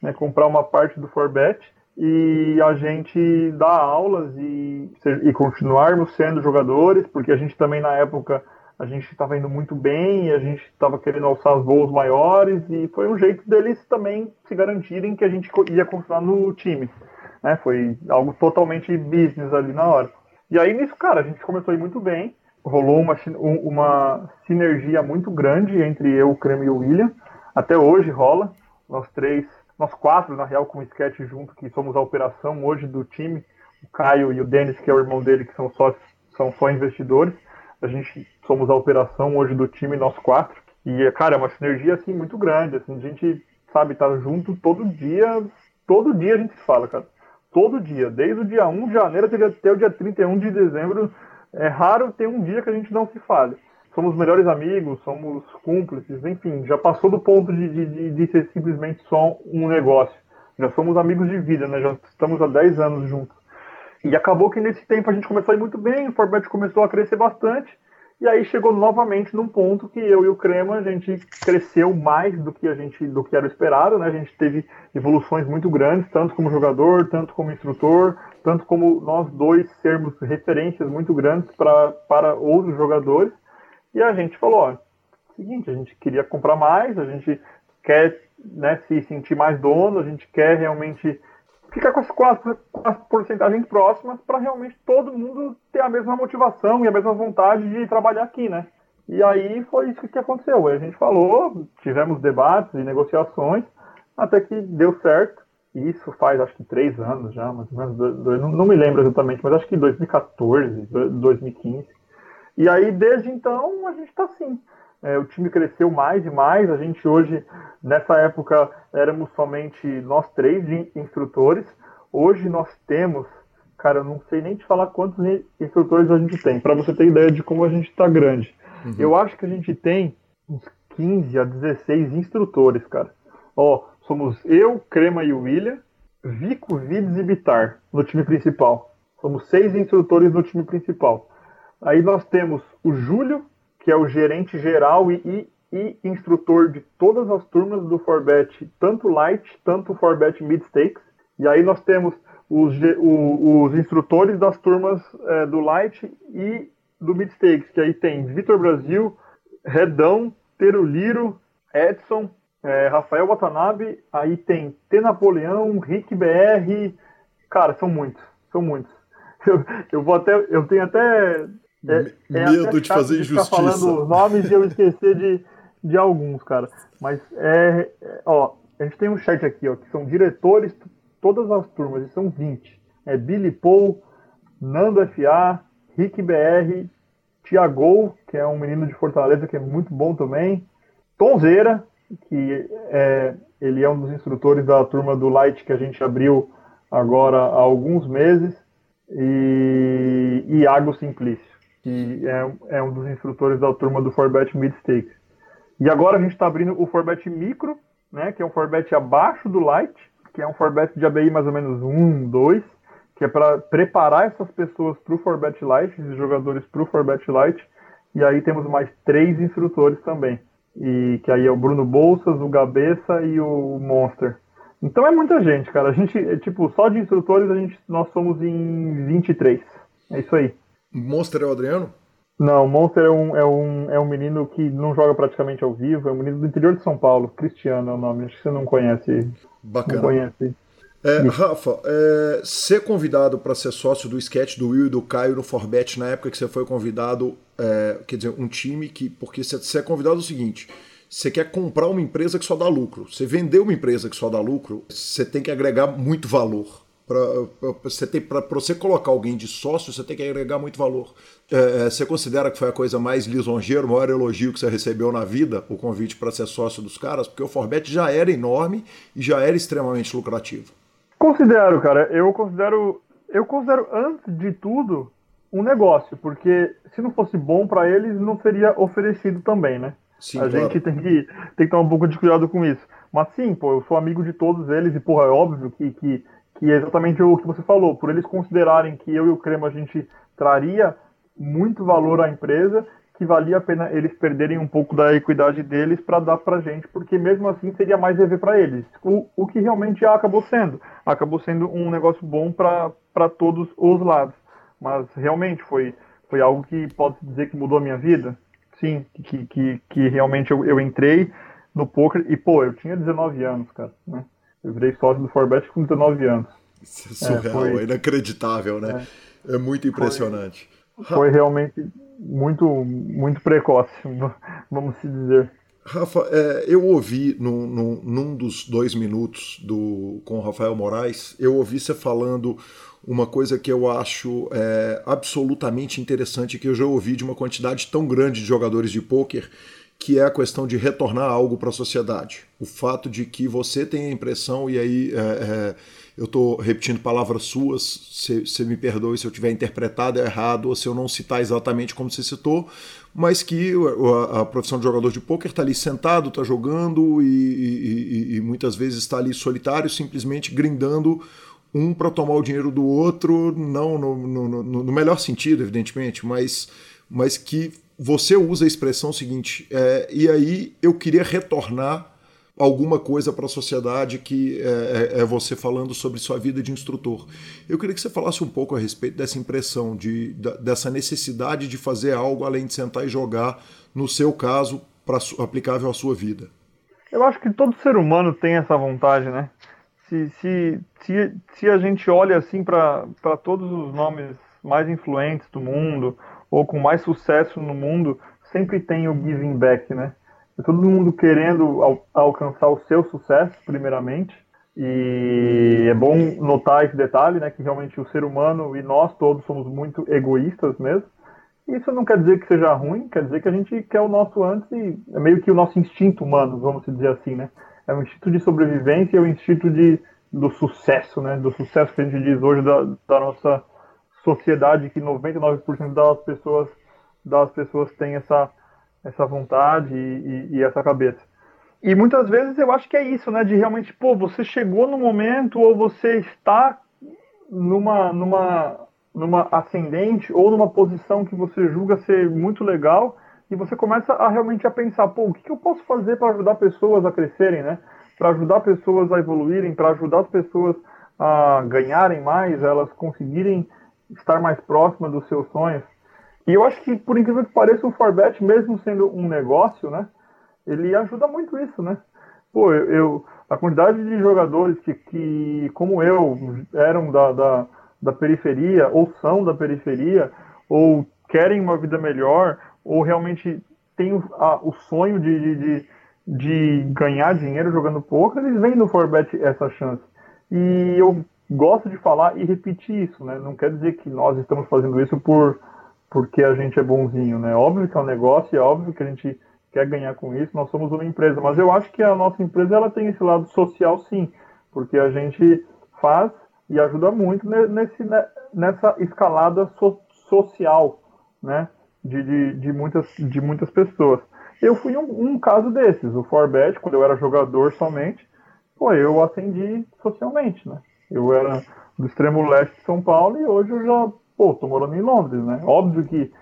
né, comprar uma parte do Forbet e a gente dar aulas e, e continuarmos sendo jogadores, porque a gente também na época a gente estava indo muito bem e a gente estava querendo alçar voos maiores e foi um jeito deles também se garantirem que a gente ia continuar no time. Né? Foi algo totalmente business ali na hora. E aí nisso, cara, a gente começou a ir muito bem, rolou uma, uma sinergia muito grande entre eu, o Creme e o William. Até hoje rola. Nós três nós quatro, na real, com o Sketch junto, que somos a operação hoje do time, o Caio e o Denis, que é o irmão dele, que são só, são só investidores. A gente somos a operação hoje do time, nós quatro. E, cara, é uma sinergia, assim, muito grande. Assim, a gente, sabe, tá junto todo dia. Todo dia a gente se fala, cara. Todo dia. Desde o dia 1 de janeiro até o dia 31 de dezembro. É raro ter um dia que a gente não se fale somos melhores amigos, somos cúmplices, enfim, já passou do ponto de, de, de, ser simplesmente só um negócio. Já somos amigos de vida, né? Já estamos há 10 anos juntos. E acabou que nesse tempo a gente começou a ir muito bem, o Forbet começou a crescer bastante, e aí chegou novamente num ponto que eu e o Crema a gente cresceu mais do que a gente do que era esperado, né? A gente teve evoluções muito grandes, tanto como jogador, tanto como instrutor, tanto como nós dois sermos referências muito grandes pra, para outros jogadores. E a gente falou, ó, seguinte, a gente queria comprar mais, a gente quer né, se sentir mais dono, a gente quer realmente ficar com as, com as, com as porcentagens próximas para realmente todo mundo ter a mesma motivação e a mesma vontade de trabalhar aqui, né? E aí foi isso que aconteceu. A gente falou, tivemos debates e negociações, até que deu certo. Isso faz acho que três anos já, mais ou menos, não, não me lembro exatamente, mas acho que 2014, 2015. E aí, desde então, a gente está assim. É, o time cresceu mais e mais. A gente hoje, nessa época, éramos somente nós três instrutores. Hoje nós temos, cara, eu não sei nem te falar quantos instrutores a gente tem, para você ter ideia de como a gente está grande. Uhum. Eu acho que a gente tem uns 15 a 16 instrutores, cara. Ó, somos eu, Crema e o William, Vico, Vides e Bitar no time principal. Somos seis instrutores no time principal. Aí nós temos o Júlio, que é o gerente geral e, e, e instrutor de todas as turmas do Forbet, tanto Light, tanto Forbet Mid Stakes. E aí nós temos os, o, os instrutores das turmas é, do Light e do Mid Stakes, que aí tem Vitor Brasil, Redão, Teruliro, Edson, é, Rafael Watanabe, aí tem T Napoleão, Rick BR, cara, são muitos, são muitos. Eu, eu vou até, eu tenho até é, é Medo de fazer injustiça. falando os nomes e eu esquecer de, de alguns, cara. Mas é, é, Ó, a gente tem um chat aqui, ó, que são diretores, todas as turmas, e são 20. É Billy Paul, Nando FA, Rick BR, Tiago, que é um menino de Fortaleza que é muito bom também. Tonzeira, que é, ele é um dos instrutores da turma do Light que a gente abriu agora há alguns meses. E Iago Simplício que é, é um dos instrutores da turma do Forbet Mid Stakes. E agora a gente está abrindo o Forbet Micro, né, que é um Forbet abaixo do Light, que é um Forbet de ABI mais ou menos 1, 2, que é para preparar essas pessoas para o Forbet Light, esses jogadores para o Forbet Light. E aí temos mais três instrutores também. E que aí é o Bruno Bolsas, o Gabeça e o Monster. Então é muita gente, cara. A gente, é, tipo, só de instrutores a gente, nós somos em 23. É isso aí. Monster é o Adriano? Não, Monster é um, é, um, é um menino que não joga praticamente ao vivo, é um menino do interior de São Paulo, Cristiano é o nome, acho que você não conhece. Bacana. Não conhece. É, Rafa, é, ser convidado para ser sócio do sketch do Will e do Caio no Forbet na época que você foi convidado, é, quer dizer, um time que. Porque você é convidado é o seguinte: você quer comprar uma empresa que só dá lucro. Você vender uma empresa que só dá lucro, você tem que agregar muito valor. Para você, tem, você colocar alguém de sócio, você tem que agregar muito valor. É, é, você considera que foi a coisa mais lisonjeira, o maior elogio que você recebeu na vida, o convite para ser sócio dos caras? Porque o Forbet já era enorme e já era extremamente lucrativo. Considero, cara. Eu considero, eu considero antes de tudo um negócio, porque se não fosse bom para eles, não seria oferecido também, né? Sim, a claro. gente tem que, tem que tomar um pouco de cuidado com isso. Mas sim, pô, eu sou amigo de todos eles e, porra, é óbvio que, que, que é exatamente o que você falou. Por eles considerarem que eu e o Crema a gente traria muito valor à empresa, que valia a pena eles perderem um pouco da equidade deles para dar pra gente, porque mesmo assim seria mais EV para eles. O, o que realmente acabou sendo. Acabou sendo um negócio bom para todos os lados. Mas realmente foi, foi algo que pode dizer que mudou a minha vida sim, que, que, que realmente eu, eu entrei no poker e, pô, eu tinha 19 anos, cara, né? Eu virei sócio do Forbet com 19 anos. Isso é surreal, é, foi, é inacreditável, né? É, é muito impressionante. Foi, foi, realmente muito, muito precoce, vamos se dizer. Rafa, é, eu ouvi num, num, num, dos dois minutos do, com o Rafael Moraes, eu ouvi você falando uma coisa que eu acho é, absolutamente interessante, que eu já ouvi de uma quantidade tão grande de jogadores de pôquer, que é a questão de retornar algo para a sociedade. O fato de que você tem a impressão, e aí é, é, eu estou repetindo palavras suas, você me perdoe se eu tiver interpretado errado ou se eu não citar exatamente como você citou, mas que a, a profissão de jogador de pôquer está ali sentado, está jogando e, e, e, muitas vezes está ali solitário, simplesmente grindando um para tomar o dinheiro do outro, não no, no, no, no, melhor sentido, evidentemente, mas, mas que você usa a expressão seguinte, é, e aí eu queria retornar alguma coisa para a sociedade que é, é, é, você falando sobre sua vida de instrutor. Eu queria que você falasse um pouco a respeito dessa impressão, de, dessa necessidade de fazer algo além de sentar e jogar, no seu caso, para aplicável à sua vida. Eu acho que todo ser humano tem essa vontade, né? se, se, se, se a gente olha assim para todos os nomes mais influentes do mundo ou com mais sucesso no mundo, sempre tem o giving back, né? É todo mundo querendo al alcançar o seu sucesso, primeiramente. E é bom notar esse detalhe, né? Que realmente o ser humano e nós todos somos muito egoístas mesmo. Isso não quer dizer que seja ruim, quer dizer que a gente quer o nosso antes e é meio que o nosso instinto humano, vamos dizer assim, né? é um instinto de sobrevivência, é um instinto de, do sucesso, né? Do sucesso que a gente diz hoje da, da nossa sociedade, que 99% das pessoas, das pessoas têm essa, essa vontade e, e, e, essa cabeça. E muitas vezes eu acho que é isso, né? De realmente, pô, você chegou no momento ou você está numa, numa, numa ascendente ou numa posição que você julga ser muito legal e você começa a realmente a pensar, pô, o que, que eu posso fazer para ajudar pessoas a crescerem, né? Para ajudar pessoas a evoluírem, para ajudar as pessoas a ganharem mais, elas conseguirem estar mais próximas dos seus sonhos. E eu acho que, por incrível que pareça, o Forbet, mesmo sendo um negócio, né? Ele ajuda muito isso, né? Pô, eu, eu a quantidade de jogadores que, que como eu, eram da, da, da periferia, ou são da periferia, ou querem uma vida melhor, ou realmente tem o, a, o sonho de, de, de, de, ganhar dinheiro jogando poker, eles veem no Forbet essa chance. E eu gosto de falar e repetir isso, né? Não quer dizer que nós estamos fazendo isso por porque a gente é bonzinho, né? Óbvio que é um negócio, é óbvio que a gente quer ganhar com isso, nós somos uma empresa, mas eu acho que a nossa empresa ela tem esse lado social sim, porque a gente faz e ajuda muito nesse, né, nessa escalada so, social, né? de, de, de, muitas, de muitas pessoas. Eu fui um, um caso desses. O Forbet, quando eu era jogador somente, pô, eu atendi socialmente, né? Eu era do extremo leste de São Paulo e hoje eu já, pô, tô morando em Londres, né? Óbvio que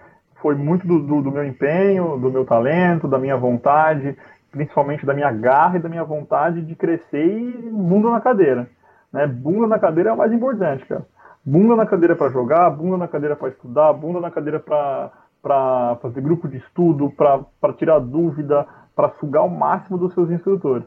foi muito do, do, do meu empenho, do meu talento, da minha vontade, principalmente da minha garra e da minha vontade de crescer e bunda na cadeira. Né? Bunda na cadeira é o mais importante, cara. Bunda na cadeira para jogar, bunda na cadeira para estudar, bunda na cadeira para fazer grupo de estudo, para tirar dúvida, para sugar o máximo dos seus instrutores.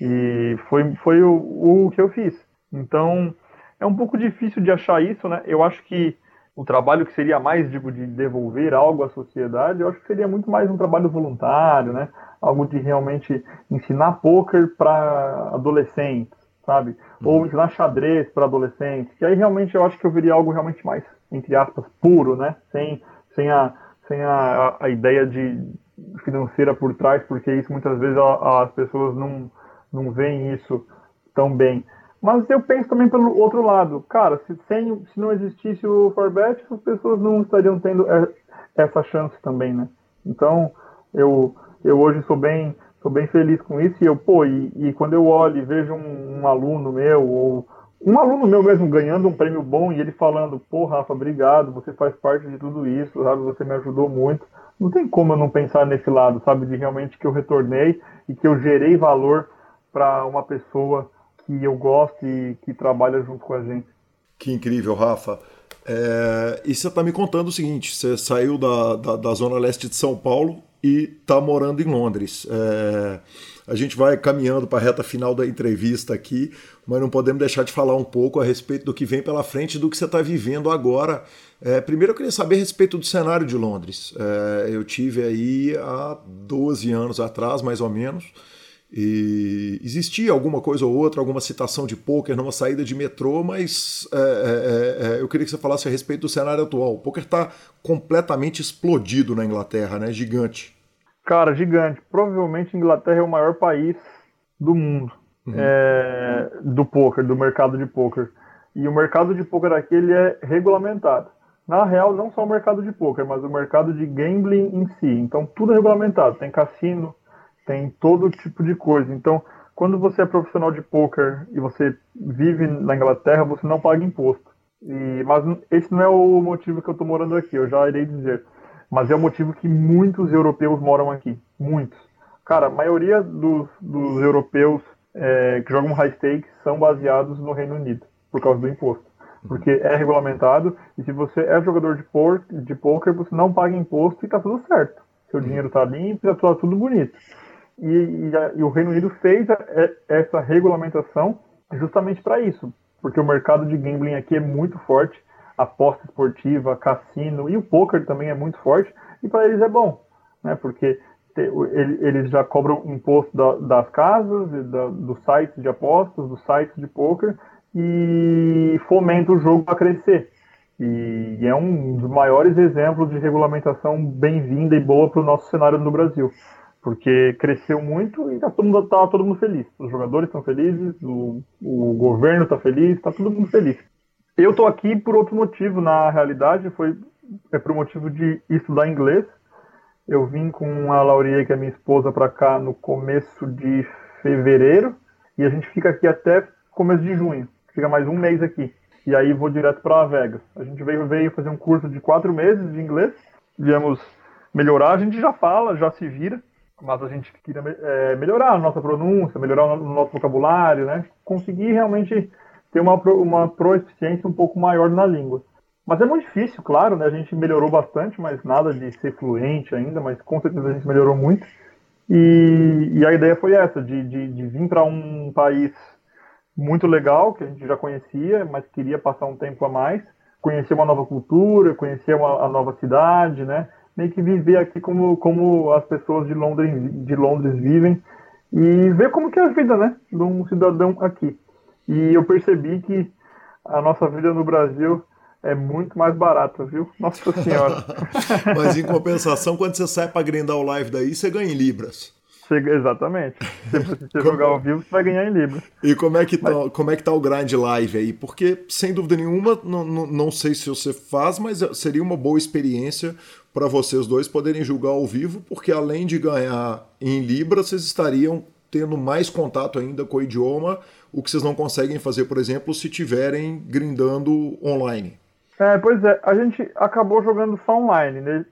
E foi, foi o, o que eu fiz. Então, é um pouco difícil de achar isso, né? Eu acho que o trabalho que seria mais, digo, de devolver algo à sociedade, eu acho que seria muito mais um trabalho voluntário, né? Algo de realmente ensinar poker para adolescentes, sabe? Uhum. Ou ensinar xadrez para adolescentes. Que aí realmente eu acho que eu veria algo realmente mais, entre aspas, puro, né? Sem, sem, a, sem a, a ideia de financeira por trás, porque isso muitas vezes as pessoas não, não veem isso tão bem. Mas eu penso também pelo outro lado, cara, se, sem, se não existisse o Forbet, as pessoas não estariam tendo essa chance também, né? Então, eu, eu hoje sou bem, sou bem feliz com isso e eu, pô, e, e quando eu olho e vejo um, um, aluno meu, ou um aluno meu mesmo ganhando um prêmio bom e ele falando, pô, Rafa, obrigado, você faz parte de tudo isso, sabe, você me ajudou muito. Não tem como eu não pensar nesse lado, sabe, de realmente que eu retornei e que eu gerei valor para uma pessoa que eu gosto e que trabalha junto com a gente. Que incrível, Rafa. É, e você está me contando o seguinte: você saiu da, da, da, zona leste de São Paulo e está morando em Londres. É, a gente vai caminhando para a reta final da entrevista aqui, mas não podemos deixar de falar um pouco a respeito do que vem pela frente do que você está vivendo agora. É, primeiro eu queria saber a respeito do cenário de Londres. É, eu tive aí há 12 anos atrás, mais ou menos. E existia alguma coisa ou outra, alguma citação de poker numa saída de metrô, mas é, é, é, é eu queria que você falasse a respeito do cenário atual. O poker está completamente explodido na Inglaterra, né? Gigante. Cara, gigante. Provavelmente a Inglaterra é o maior país do mundo uhum. É, do poker, do mercado de poker. E o mercado de poker aqui ele é regulamentado. Na real, não só o mercado de poker, mas o mercado de gambling em si. Então tudo é regulamentado. Tem cassino, tem todo tipo de coisa. Então, quando você é profissional de poker e você vive na Inglaterra, você não paga imposto. E, mas esse não é o motivo que eu estou morando aqui, eu já irei dizer. Mas é o motivo que muitos europeus moram aqui. Muitos. Cara, a maioria dos, dos europeus é, que jogam high stakes são baseados no Reino Unido, por causa do imposto. Porque é regulamentado, e se você é jogador de, por, de poker, você não paga imposto e está tudo certo. Seu dinheiro está limpo e está tudo bonito. E, e, a, e, o Reino Unido fez a, a, essa regulamentação justamente para isso, porque o mercado de gambling aqui é muito forte, aposta esportiva, cassino e o poker também é muito forte, e para eles é bom, né? Porque te, ele, eles já cobram imposto da, das casas, da, dos sites de apostas, dos sites de poker e fomenta o jogo a crescer. E é um dos maiores exemplos de regulamentação bem-vinda e boa para o nosso cenário no Brasil porque cresceu muito e tá todo mundo, tá todo mundo feliz. Os jogadores estão felizes, o, o governo está feliz, está todo mundo feliz. Eu estou aqui por outro motivo, na realidade, foi é por motivo de estudar inglês. Eu vim com a Laurie, que é minha esposa, para cá no começo de fevereiro e a gente fica aqui até começo de junho. Fica mais um mês aqui. E aí vou direto para Vegas. A gente veio, veio fazer um curso de quatro meses de inglês. Viemos melhorar, a gente já fala, já se vira mas a gente queria é, melhorar a nossa pronúncia, melhorar o nosso vocabulário, né? Conseguir realmente ter uma, uma proeficiência um pouco maior na língua. Mas é muito difícil, claro, né? A gente melhorou bastante, mas nada de ser fluente ainda, mas com certeza a gente melhorou muito. E, e a ideia foi essa, de, de, de vir para um país muito legal, que a gente já conhecia, mas queria passar um tempo a mais, conhecer uma nova cultura, conhecer uma, a nova cidade, né? Meio que viver aqui como, como as pessoas de Londres, de Londres vivem e ver como que é a vida, né, de um cidadão aqui. E eu percebi que a nossa vida no Brasil é muito mais barata, viu? Nossa Senhora. Mas em compensação, quando você sai para grindar o live daí, você ganha em libras. Exatamente. Se você jogar ao vivo, você vai ganhar em Libras. E como é que tá, mas... como é que tá o grind live aí? Porque, sem dúvida nenhuma, não, não, não sei se você faz, mas seria uma boa experiência para vocês dois poderem julgar ao vivo, porque além de ganhar em Libra, vocês estariam tendo mais contato ainda com o idioma, o que vocês não conseguem fazer, por exemplo, se tiverem grindando online. É, pois é, a gente acabou jogando só online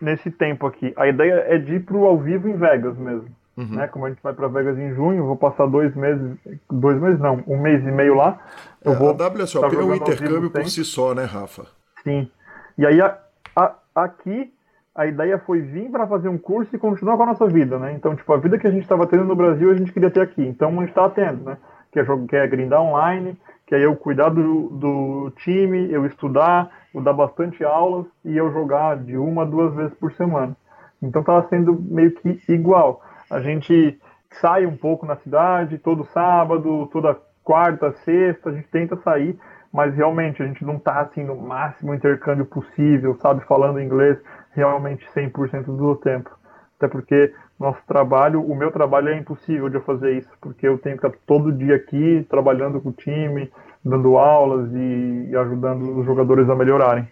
nesse tempo aqui. A ideia é de ir pro ao vivo em Vegas mesmo. Uhum. Né? Como a gente vai para Vegas em junho, vou passar dois meses, dois meses não, um mês e meio lá. Eu é, vou a WSOP é um intercâmbio por si só, né, Rafa? Sim. E aí a, a, aqui a ideia foi vir para fazer um curso e continuar com a nossa vida, né? Então, tipo, a vida que a gente estava tendo no Brasil, a gente queria ter aqui. Então, a gente está tendo, né? que é, que é grindar online, que é eu cuidar do, do time, eu estudar, eu dar bastante aulas e eu jogar de uma a duas vezes por semana. Então estava sendo meio que igual. A gente sai um pouco na cidade, todo sábado, toda quarta, sexta, a gente tenta sair, mas realmente a gente não está assim no máximo intercâmbio possível, sabe, falando inglês realmente 100% do tempo. Até porque nosso trabalho, o meu trabalho é impossível de eu fazer isso, porque eu tenho que estar todo dia aqui trabalhando com o time, dando aulas e, ajudando os jogadores a melhorarem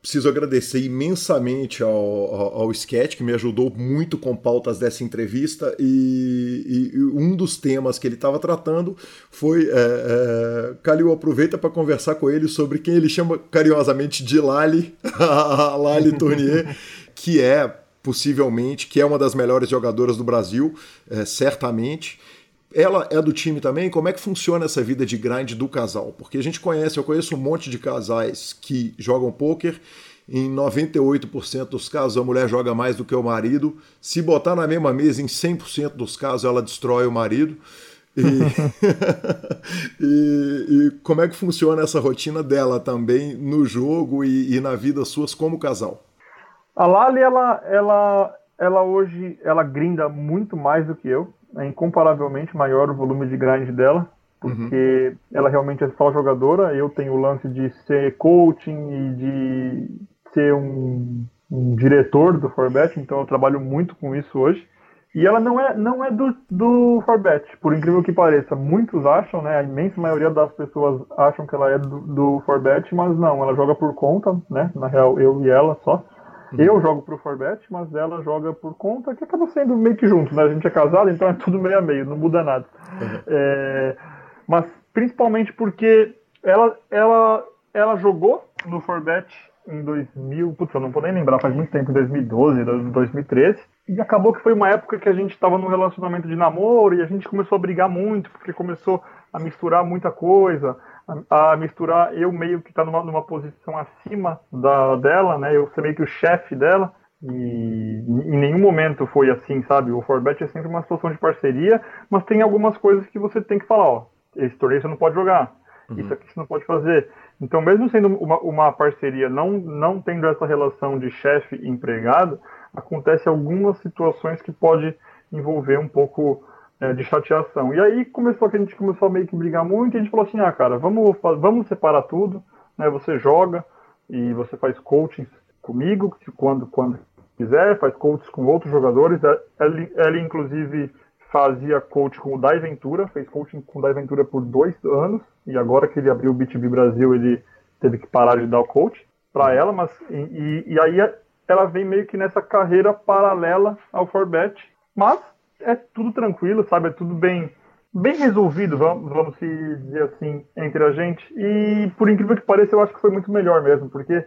preciso agradecer imensamente ao, ao, ao, Sketch, que me ajudou muito com pautas dessa entrevista. E, e um dos temas que ele estava tratando foi. É, é, Calil aproveita para conversar com ele sobre quem ele chama carinhosamente de Lali, Lali Tournier, que é possivelmente, que é uma das melhores jogadoras do Brasil, é, certamente. Ela é do time também? Como é que funciona essa vida de grind do casal? Porque a gente conhece, eu conheço um monte de casais que jogam pôquer. Em 98% dos casos, a mulher joga mais do que o marido. Se botar na mesma mesa, em 100% dos casos, ela destrói o marido. E... e, e, como é que funciona essa rotina dela também no jogo e, e na vida suas como casal? A Lali, ela, ela, ela hoje, ela grinda muito mais do que eu é incomparavelmente maior o volume de grind dela, porque uhum. ela realmente é só jogadora. Eu tenho o lance de ser coaching e de ser um, um diretor do Forbet, então eu trabalho muito com isso hoje. E ela não é, não é do, do Forbet, por incrível que pareça. Muitos acham, né? A imensa maioria das pessoas acham que ela é do, do Forbet, mas não, ela joga por conta, né? Na real, eu e ela só. Uhum. Eu jogo pro Forbet, mas ela joga por conta, que acaba sendo meio que junto, né? A gente é casado, então é tudo meio a meio, não muda nada. Uhum. É, mas principalmente porque ela, ela, ela jogou no Forbet em 2000, putz, eu não vou nem lembrar, faz muito tempo, em 2012, 2013. E acabou que foi uma época que a gente estava num relacionamento de namoro e a gente começou a brigar muito, porque começou a misturar muita coisa a, misturar eu meio que tá numa, numa posição acima da, dela, né? Eu ser meio que o chefe dela. E em nenhum momento foi assim, sabe? O Forbet é sempre uma situação de parceria, mas tem algumas coisas que você tem que falar, ó, esse torneio você não pode jogar, uhum. isso aqui você não pode fazer. Então, mesmo sendo uma, uma parceria, não, não tendo essa relação de chefe e empregado, acontece algumas situações que pode envolver um pouco é, de chateação. E aí começou que a gente começou a meio que brigar muito e a gente falou assim, ah, cara, vamos, vamos separar tudo, né? Você joga e você faz coaching comigo, quando, quando quiser, faz coaching com outros jogadores. Ele, ele inclusive fazia coach com o Dai Ventura, fez coaching com o Dai Ventura por dois anos, e agora que ele abriu o BTB Brasil, ele teve que parar de dar o coach para ela, mas e, e, aí ela vem meio que nessa carreira paralela ao Forbet, mas é tudo tranquilo, sabe? É tudo bem, bem resolvido, vamos, vamos dizer assim, entre a gente. E por incrível que pareça, eu acho que foi muito melhor mesmo, porque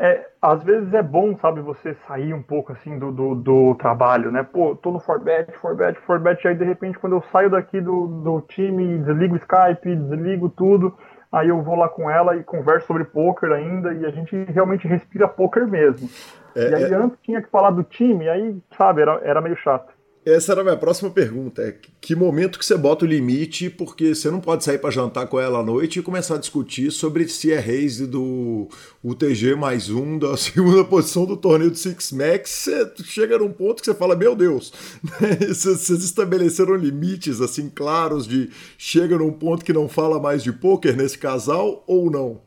é, às vezes é bom, sabe, você sair um pouco assim do, do, do trabalho, né? Pô, tô no Forbet, Forbet, Forbet, aí de repente quando eu saio daqui do, do time, desligo o Skype, desligo tudo, aí eu vou lá com ela e converso sobre poker ainda, e a gente realmente respira poker mesmo. É, e aí é... antes tinha que falar do time, aí, sabe, era, era meio chato. Essa era a minha próxima pergunta. É que momento que você bota o limite, porque você não pode sair para jantar com ela à noite e começar a discutir sobre se é raise do UTG mais um, da segunda posição do torneio do Six Max. Você chega num ponto que você fala, meu Deus, vocês estabeleceram limites assim claros de chega num ponto que não fala mais de poker nesse casal ou não?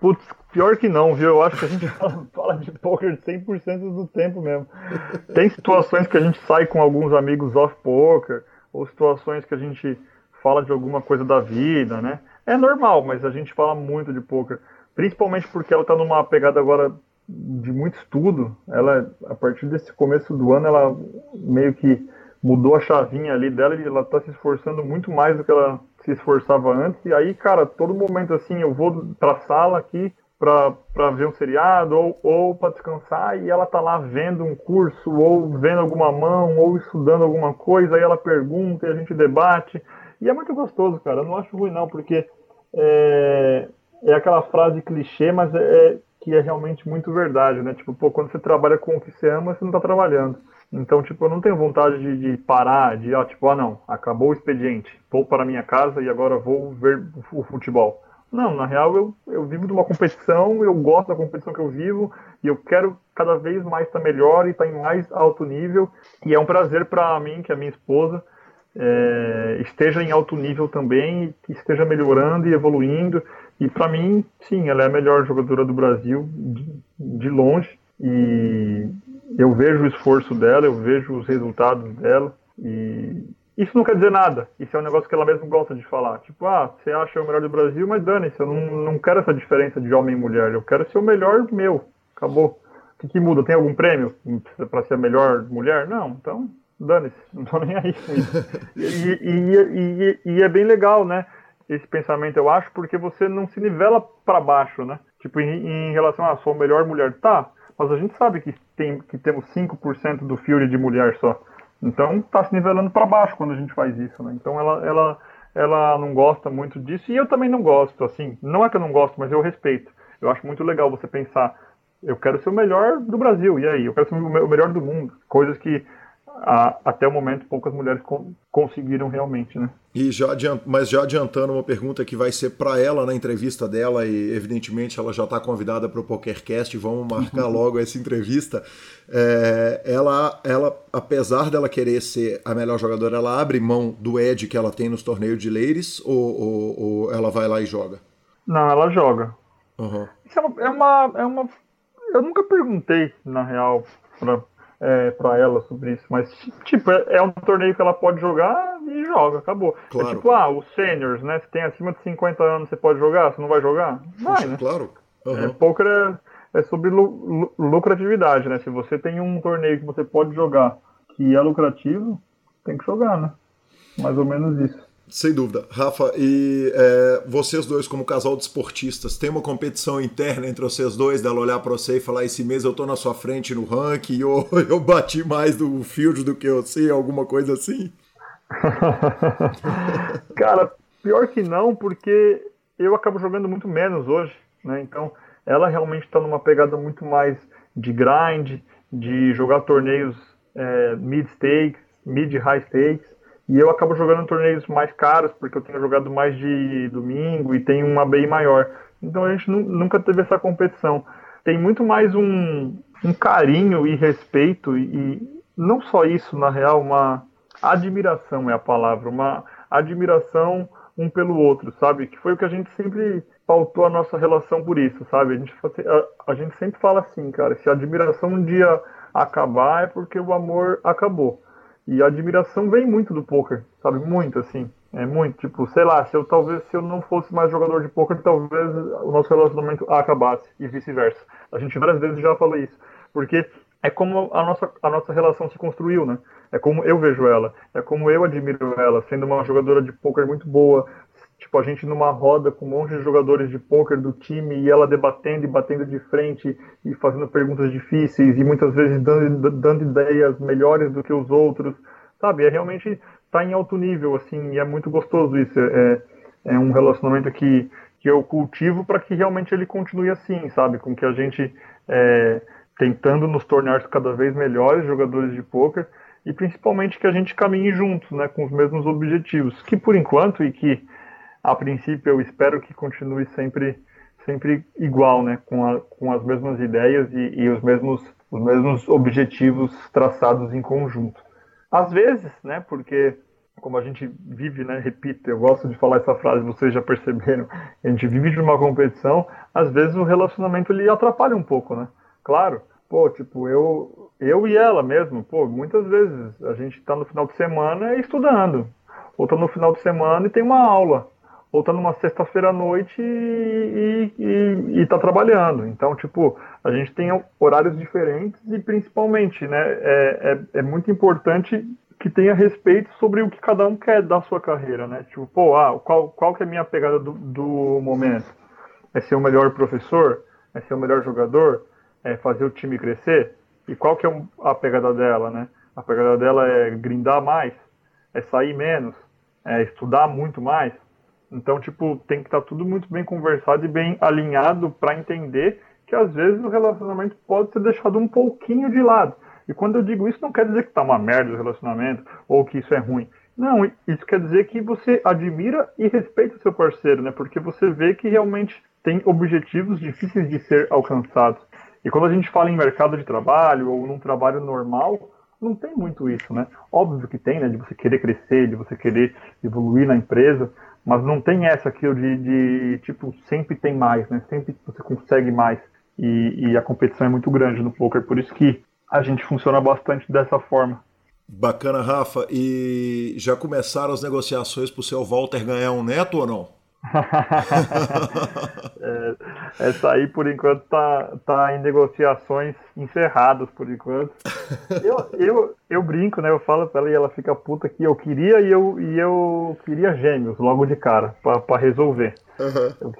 Putz, Pior que não, viu? Eu acho que a gente fala, de poker 100% do tempo mesmo. Tem situações que a gente sai com alguns amigos off-poker, ou situações que a gente fala de alguma coisa da vida, né? É normal, mas a gente fala muito de poker. Principalmente porque ela está numa pegada agora de muito estudo. Ela, a partir desse começo do ano, ela meio que mudou a chavinha ali dela e ela está se esforçando muito mais do que ela se esforçava antes. E aí, cara, todo momento assim, eu vou pra sala aqui, para ver um seriado ou, ou para descansar e ela tá lá vendo um curso ou vendo alguma mão ou estudando alguma coisa, aí ela pergunta e a gente debate. E é muito gostoso, cara. Eu não acho ruim não, porque é, é aquela frase clichê, mas é, é que é realmente muito verdade, né? Tipo, pô, quando você trabalha com o que você ama, você não tá trabalhando. Então, tipo, eu não tenho vontade de, de parar, de, ó, tipo, ah, não, acabou o expediente, vou para minha casa e agora vou ver o futebol. Não, na real, eu, eu vivo de uma competição, eu gosto da competição que eu vivo e eu quero cada vez mais estar melhor e estar em mais alto nível. E é um prazer para mim, que é a minha esposa, é, esteja em alto nível também, e esteja melhorando e evoluindo. E para mim, sim, ela é a melhor jogadora do Brasil de, de longe. E eu vejo o esforço dela, eu vejo os resultados dela. E isso não quer dizer nada. Isso é um negócio que ela mesma gosta de falar. Tipo, ah, você acha o melhor do Brasil, mas dane-se, eu não, não quero essa diferença de homem e mulher. Eu quero ser o melhor meu. Acabou. O que, que muda? Tem algum prêmio para ser a melhor mulher? Não, então dane-se, não tô nem aí. E, e, e, e, é bem legal, né? Esse pensamento, eu acho, porque você não se nivela para baixo, né? Tipo, em, em relação a ah, sou a melhor mulher, tá, mas a gente sabe que, tem, que temos 5% do Fury de mulher só. Então tá se nivelando para baixo quando a gente faz isso, né? Então ela, ela, ela não gosta muito disso e eu também não gosto, assim. Não é que eu não gosto, mas eu respeito. Eu acho muito legal você pensar, eu quero ser o melhor do Brasil, e aí? Eu quero ser o melhor do mundo. Coisas que a, até o momento poucas mulheres con conseguiram realmente, né? E já adiant, mas já adiantando uma pergunta que vai ser para ela na entrevista dela e evidentemente ela já está convidada para o PokerCast, vamos marcar logo essa entrevista. É, ela, ela, apesar dela querer ser a melhor jogadora, ela abre mão do edge que ela tem nos torneios de ladies ou, ou, ou ela vai lá e joga? Não, ela joga. Uhum. Isso é uma, é uma, é uma, eu nunca perguntei na real para é, para ela sobre isso. Mas, tipo, é, é, um torneio que ela pode jogar e joga, acabou. É claro. É tipo, ah, os seniors, né? Se tem acima de 50 anos, você pode jogar, você não vai jogar? Vai, Puxa, né? Claro. Uhum. É, poker é, é sobre lu lucratividade, né? Se você tem um torneio que você pode jogar que é lucrativo, tem que jogar, né? Mais ou menos isso. Sem dúvida. Rafa, e é, vocês dois, como casal de esportistas, tem uma competição interna entre vocês dois, dela olhar para você e falar: esse mês eu tô na sua frente no ranking, ou eu bati mais do field do que você, alguma coisa assim? Cara, pior que não, porque eu acabo jogando muito menos hoje, né? Então, ela realmente está numa pegada muito mais de grind, de jogar torneios é, mid-stakes, mid-high stakes e eu acabo jogando torneios mais caros, porque eu tenho jogado mais de domingo e tenho uma BI maior. Então a gente nunca teve essa competição. Tem muito mais um, um carinho e respeito, e, não só isso, na real, uma admiração é a palavra, uma admiração um pelo outro, sabe? Que foi o que a gente sempre pautou a nossa relação por isso, sabe? A gente, a, a gente sempre fala assim, cara, se a admiração um dia acabar é porque o amor acabou. E a admiração vem muito do poker, sabe? Muito, assim. É muito, tipo, sei lá, se eu talvez se eu não fosse mais jogador de poker, talvez o nosso relacionamento acabasse e vice-versa. A gente várias vezes já falou isso. Porque é como a nossa, a nossa relação se construiu, né? É como eu vejo ela, é como eu admiro ela, sendo uma jogadora de poker muito boa, tipo, a gente numa roda com um monte de jogadores de pôquer do time e ela debatendo e batendo de frente e fazendo perguntas difíceis e muitas vezes dando, dando ideias melhores do que os outros, sabe? É realmente tá em alto nível, assim, e é muito gostoso isso. É, é um relacionamento que, que eu cultivo para que realmente ele continue assim, sabe? Com que a gente é, tentando nos tornar cada vez melhores jogadores de pôquer e principalmente que a gente caminhe juntos, né, com os mesmos objetivos, que por enquanto e que a princípio eu espero que continue sempre sempre igual, né, com, a, com as mesmas ideias e, e, os mesmos os mesmos objetivos traçados em conjunto. Às vezes, né, porque como a gente vive, né, repito, eu gosto de falar essa frase, vocês já perceberam, a gente vive de uma competição, às vezes o relacionamento ele atrapalha um pouco, né? Claro, pô, tipo, eu eu e ela mesmo, pô, muitas vezes a gente está no final de semana estudando, ou tá no final de semana e tem uma aula ou tá numa sexta-feira à noite e, e, e tá trabalhando. Então, tipo, a gente tem horários diferentes e principalmente, né, é, é, é, muito importante que tenha respeito sobre o que cada um quer da sua carreira, né? Tipo, pô, ah, qual, qual que é a minha pegada do, do momento? É ser o melhor professor? É ser o melhor jogador? É fazer o time crescer? E qual que é a pegada dela, né? A pegada dela é grindar mais? É sair menos? É estudar muito mais? Então, tipo, tem que estar tá tudo muito bem conversado e bem alinhado para entender que às vezes o relacionamento pode ser deixado um pouquinho de lado. E quando eu digo isso, não quer dizer que tá uma merda o relacionamento ou que isso é ruim. Não, isso quer dizer que você admira e respeita o seu parceiro, né? Porque você vê que realmente tem objetivos difíceis de ser alcançados. E quando a gente fala em mercado de trabalho ou num trabalho normal, não tem muito isso, né? Óbvio que tem, né? De você querer crescer, de você querer evoluir na empresa, mas não tem essa aqui de, de tipo, sempre tem mais, né? Sempre você consegue mais. E, e a competição é muito grande no poker, por isso que a gente funciona bastante dessa forma. Bacana, Rafa. E já começaram as negociações para o seu Walter ganhar um neto ou não? É, essa aí, por enquanto, tá, tá em negociações encerradas, por enquanto. Eu, eu, eu brinco, né? Eu falo pra ela e ela fica puta que eu queria e eu, e eu queria gêmeos logo de cara, para resolver. Uhum. Eu,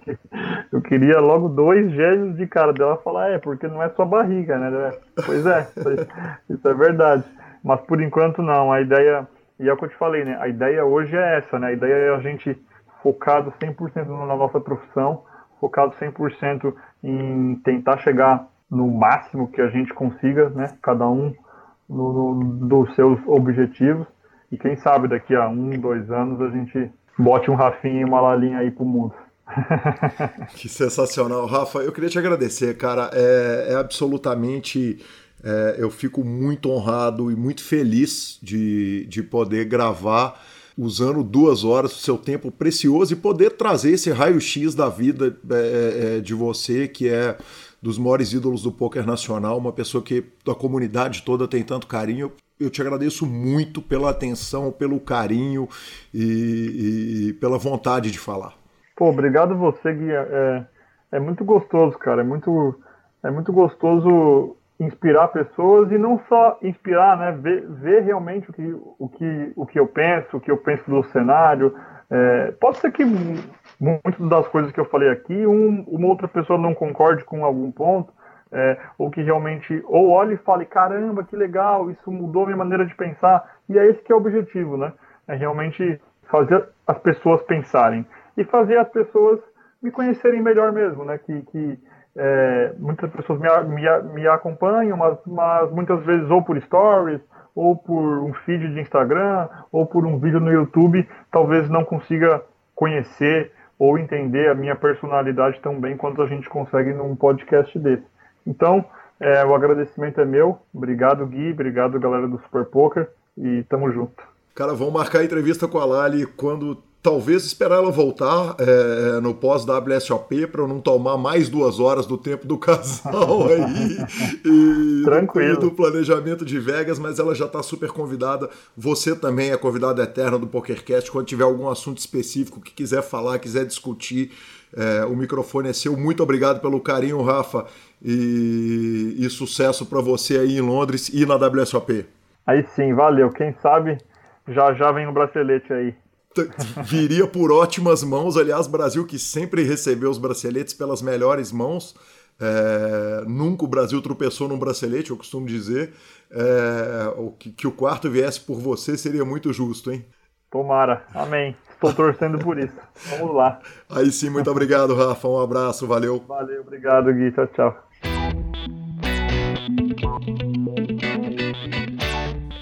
eu, queria logo dois gêmeos de cara dela falar, é, porque não é sua barriga, né? Pois é, isso é verdade. Mas por enquanto não, a ideia, e é o que eu te falei, né? A ideia hoje é essa, né? A ideia é a gente focado 100% na nossa profissão, focado 100% em tentar chegar no máximo que a gente consiga, né? Cada um no, no, dos seus objetivos. E quem sabe daqui a um, dois anos a gente bote um Rafinha e uma Lalinha aí pro mundo. que sensacional, Rafa. Eu queria te agradecer, cara. É, é absolutamente. É, eu fico muito honrado e muito feliz de, de poder gravar usando duas horas do seu tempo precioso e poder trazer esse raio-x da vida é, é, é, de você, que é dos maiores ídolos do poker nacional, uma pessoa que a comunidade toda tem tanto carinho. Eu te agradeço muito pela atenção, pelo carinho e, e pela vontade de falar. Pô, obrigado você, Gui. É, é muito gostoso, cara. É muito, é muito gostoso inspirar pessoas e não só inspirar, né, ver, ver realmente o que, o, que, o que eu penso, o que eu penso do cenário. É, pode ser que muitas das coisas que eu falei aqui, um, uma outra pessoa não concorde com algum ponto, é, ou que realmente ou olhe e fale, caramba, que legal, isso mudou minha maneira de pensar, e é esse que é o objetivo, né? É realmente fazer as pessoas pensarem e fazer as pessoas me conhecerem melhor mesmo, né? Que, que é, muitas pessoas me, me, me acompanham, mas, mas, muitas vezes ou por stories, ou por um feed de Instagram, ou por um vídeo no YouTube, talvez não consiga conhecer ou entender a minha personalidade tão bem quanto a gente consegue num podcast desse. Então, é, o agradecimento é meu. Obrigado, Gui. Obrigado, galera do Super Poker. E tamo junto. Cara, vamos marcar a entrevista com a Lali quando talvez esperar ela voltar é, no pós-WSOP para eu não tomar mais duas horas do tempo do casal aí e, Tranquilo. Do, do planejamento de Vegas, mas ela já está super convidada. Você também é convidada eterna do PokerCast. Quando tiver algum assunto específico que quiser falar, quiser discutir, é, o microfone é seu. Muito obrigado pelo carinho, Rafa, e, e sucesso para você aí em Londres e na WSOP. Aí sim, valeu. Quem sabe já já vem o bracelete aí viria por ótimas mãos. Aliás, Brasil que sempre recebeu os braceletes pelas melhores mãos. É, nunca o Brasil tropeçou num bracelete, eu costumo dizer. É, que, que, o quarto viesse por você seria muito justo, hein? Tomara, amém. Estou torcendo por isso. Vamos lá. Aí sim, muito obrigado, Rafa. Um abraço, valeu. Valeu, obrigado, Gui. Tchau, tchau.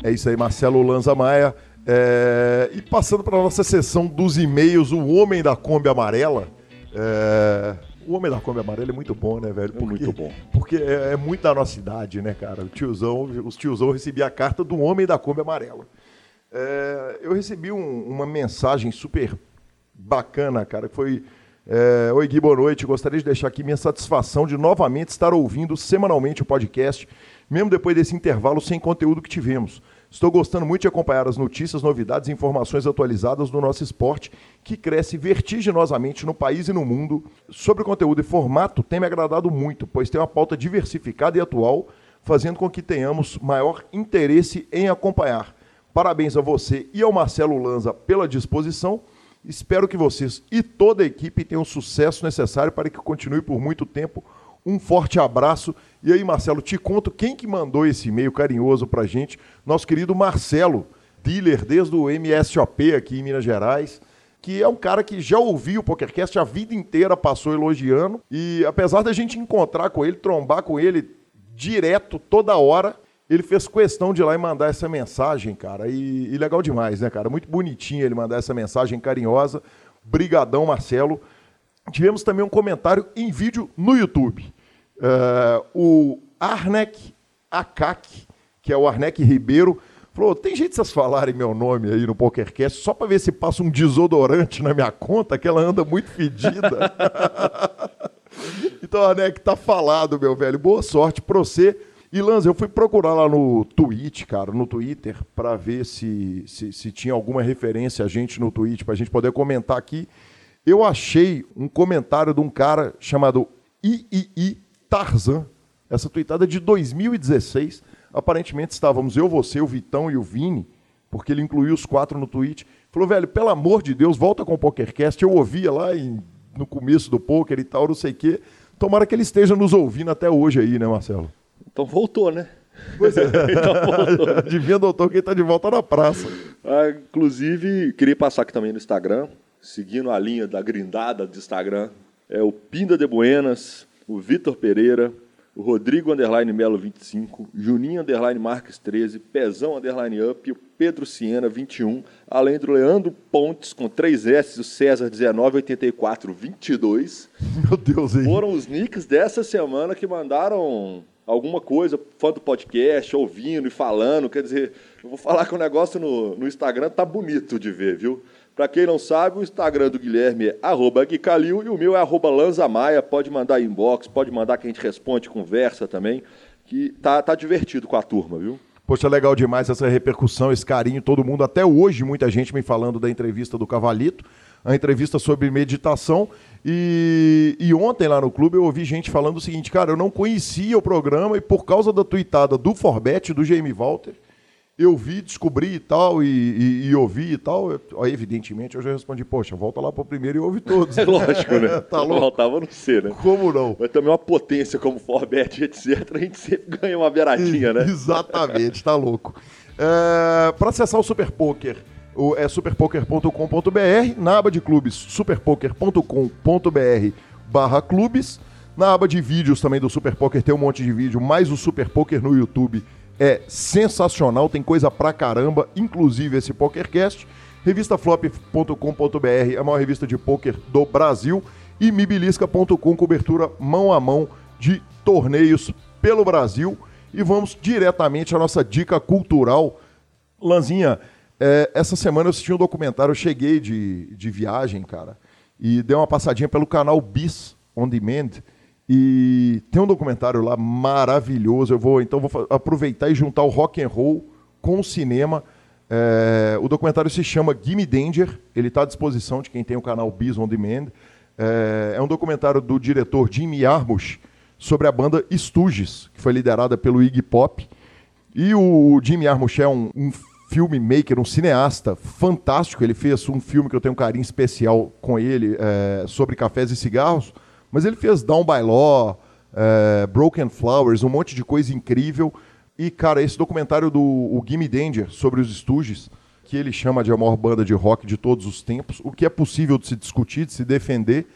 É isso aí, Marcelo Lanza Maia. É, e passando para a nossa sessão dos e-mails, o Homem da Kombi Amarela. É, o Homem da Kombi Amarela é muito bom, né, velho? Porque, é muito bom. Porque é, é, muito da nossa idade, né, cara? O tiozão, os tiozão recebiam a carta do Homem da Kombi Amarela. É, eu recebi um, uma mensagem super bacana, cara, que foi... É, Oi, Gui, boa noite. Gostaria de deixar aqui minha satisfação de novamente estar ouvindo semanalmente o podcast, mesmo depois desse intervalo sem conteúdo que tivemos. Estou gostando muito de acompanhar as notícias, novidades e informações atualizadas do nosso esporte, que cresce vertiginosamente no país e no mundo. Sobre o conteúdo e formato, tem me agradado muito, pois tem uma pauta diversificada e atual, fazendo com que tenhamos maior interesse em acompanhar. Parabéns a você e ao Marcelo Lanza pela disposição. Espero que vocês e toda a equipe tenham o sucesso necessário para que continue por muito tempo um forte abraço. E aí, Marcelo, te conto quem que mandou esse e-mail carinhoso para gente. Nosso querido Marcelo, dealer desde o MSOP aqui em Minas Gerais. que é um cara que já ouviu o PokerCast a vida inteira, passou elogiando. E apesar da gente encontrar com ele, trombar com ele direto, toda hora, ele fez questão de ir lá e mandar essa mensagem, cara. E, e legal demais, né, cara? Muito bonitinho ele mandar essa mensagem carinhosa. Brigadão, Marcelo. Tivemos também um comentário em vídeo no YouTube. Uh, o Arnek Akak, que é o Arnek Ribeiro, falou: tem jeito de vocês falarem meu nome aí no PokerCast só para ver se passa um desodorante na minha conta, que ela anda muito fedida. então, Arnek, tá falado, meu velho. Boa sorte pra você. E Lanza, eu fui procurar lá no Twitch, cara, no Twitter, para ver se, se, se, tinha alguma referência a gente no Twitch, para a gente poder comentar aqui. Eu achei um comentário de um cara chamado III Tarzan, essa tweetada é de 2016. Aparentemente estávamos eu, você, o Vitão e o Vini, porque ele incluiu os quatro no tweet. Falou, velho, pelo amor de Deus, volta com o PokerCast. Eu ouvia lá em, no começo do poker e tal, não sei o quê. Tomara que ele esteja nos ouvindo até hoje aí, né, Marcelo? Então voltou, né? Pois é. então voltou. Adivinha, doutor, quem está de volta na praça. Ah, inclusive, queria passar aqui também no Instagram, seguindo a linha da grindada do Instagram. É o Pinda de Buenas, o Vitor Pereira, o Rodrigo Underline Melo 25, Juninho Underline Marques 13, Pezão Underline Up, o Pedro Siena 21, além do Leandro Pontes com 3 S, o César 1984 22. Meu Deus, hein? Foram os nicks dessa semana que mandaram alguma coisa, fã do podcast, ouvindo e falando. Quer dizer, eu vou falar que o negócio no, no Instagram tá bonito de ver, viu? Para quem não sabe, o Instagram do Guilherme é arroba Guicalil e o meu é arroba Lanzamaia. Pode mandar inbox, pode mandar que a gente responde, conversa também, que tá, tá divertido com a turma, viu? Poxa, legal demais essa repercussão, esse carinho, todo mundo, até hoje, muita gente me falando da entrevista do Cavalito, a entrevista sobre meditação. E, e, ontem lá no clube eu ouvi gente falando o seguinte, cara, eu não conhecia o programa e por causa da tuitada do Forbet, do Jamie Walter, eu vi, descobri e tal, e, e, e ouvi e tal. Eu, evidentemente, eu já respondi, poxa, volta lá para o primeiro e ouve todos. É lógico, né? tá louco. Voltava no C, né? Como não? Mas também uma potência como Forbet, etc., a gente sempre ganha uma beiradinha, né? Exatamente, tá louco. É, para acessar o Super Poker, o, é superpoker.com.br, na aba de clubes, superpoker.com.br barra clubes. Na aba de vídeos também do Super Poker tem um monte de vídeo, mais o Super Poker no YouTube é sensacional, tem coisa pra caramba, inclusive esse PokerCast. Revistaflop.com.br, a maior revista de poker do Brasil. E mibilisca.com, cobertura mão a mão de torneios pelo Brasil. E vamos diretamente à nossa dica cultural. Lanzinha, é, essa semana eu assisti um documentário, eu cheguei de, de viagem, cara, e dei uma passadinha pelo canal Bis On Demand e tem um documentário lá maravilhoso. Eu vou então vou aproveitar e juntar o rock and roll com o cinema. É, o documentário se chama Gimme Danger. Ele está à disposição de quem tem o canal Bis On Demand. É, é um documentário do diretor Jimmy Jarmusch sobre a banda Stooges, que foi liderada pelo Iggy Pop. E o Jimmy Jarmusch é um, um filmmaker, um cineasta fantástico. Ele fez um filme que eu tenho um carinho especial com ele é, sobre cafés e cigarros mas ele fez Down by Law, é, Broken Flowers, um monte de coisa incrível. E, cara, esse documentário do o Gimme Danger sobre os Stooges, que ele chama de a maior banda de rock de todos os tempos, o que é possível de se discutir, de se defender,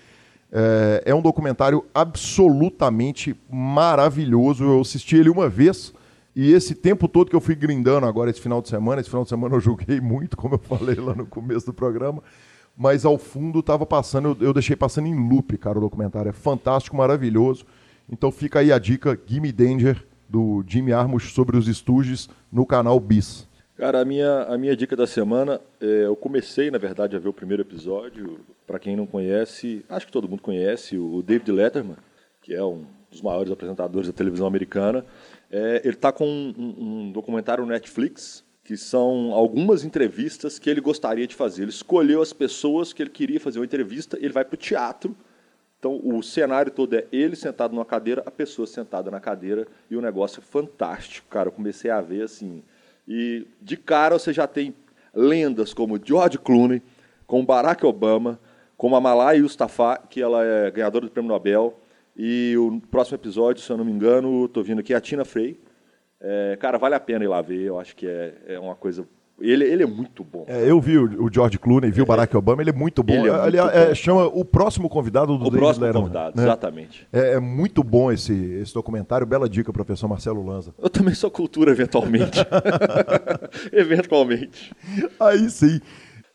é, é um documentário absolutamente maravilhoso. Eu assisti ele uma vez. E esse tempo todo que eu fui grindando agora, esse final de semana, esse final de semana eu joguei muito, como eu falei lá no começo do programa mas ao fundo estava passando, eu, eu, deixei passando em loop, cara, o documentário. É fantástico, maravilhoso. Então fica aí a dica, Gimme Danger, do Jimmy Armus sobre os Stooges, no canal Bis. Cara, a minha, a minha dica da semana, é, eu comecei, na verdade, a ver o primeiro episódio. Para quem não conhece, acho que todo mundo conhece, o David Letterman, que é um dos maiores apresentadores da televisão americana. É, ele está com um, um documentário no Netflix que são algumas entrevistas que ele gostaria de fazer. Ele escolheu as pessoas que ele queria fazer uma entrevista, ele vai para o teatro. Então, o cenário todo é ele sentado numa cadeira, a pessoa sentada na cadeira, e o negócio é fantástico, cara. Eu comecei a ver assim. E de cara você já tem lendas como George Clooney, como Barack Obama, como a Malaya Yousafzai, que ela é ganhadora do Prêmio Nobel. E o próximo episódio, se eu não me engano, estou vindo aqui, é a Tina Fey, é, cara, vale a pena ir lá ver. Eu acho que é, é uma coisa Ele, ele é muito bom. É, eu vi o, George Clooney, vi o Barack Obama, ele é muito bom. Ele é Ele, muito é, bom. chama o próximo convidado do o David próximo Letterman, convidado, né? exatamente. É, é muito bom esse, esse documentário. Bela dica, professor Marcelo Lanza. Eu também sou cultura, eventualmente. eventualmente. Aí sim.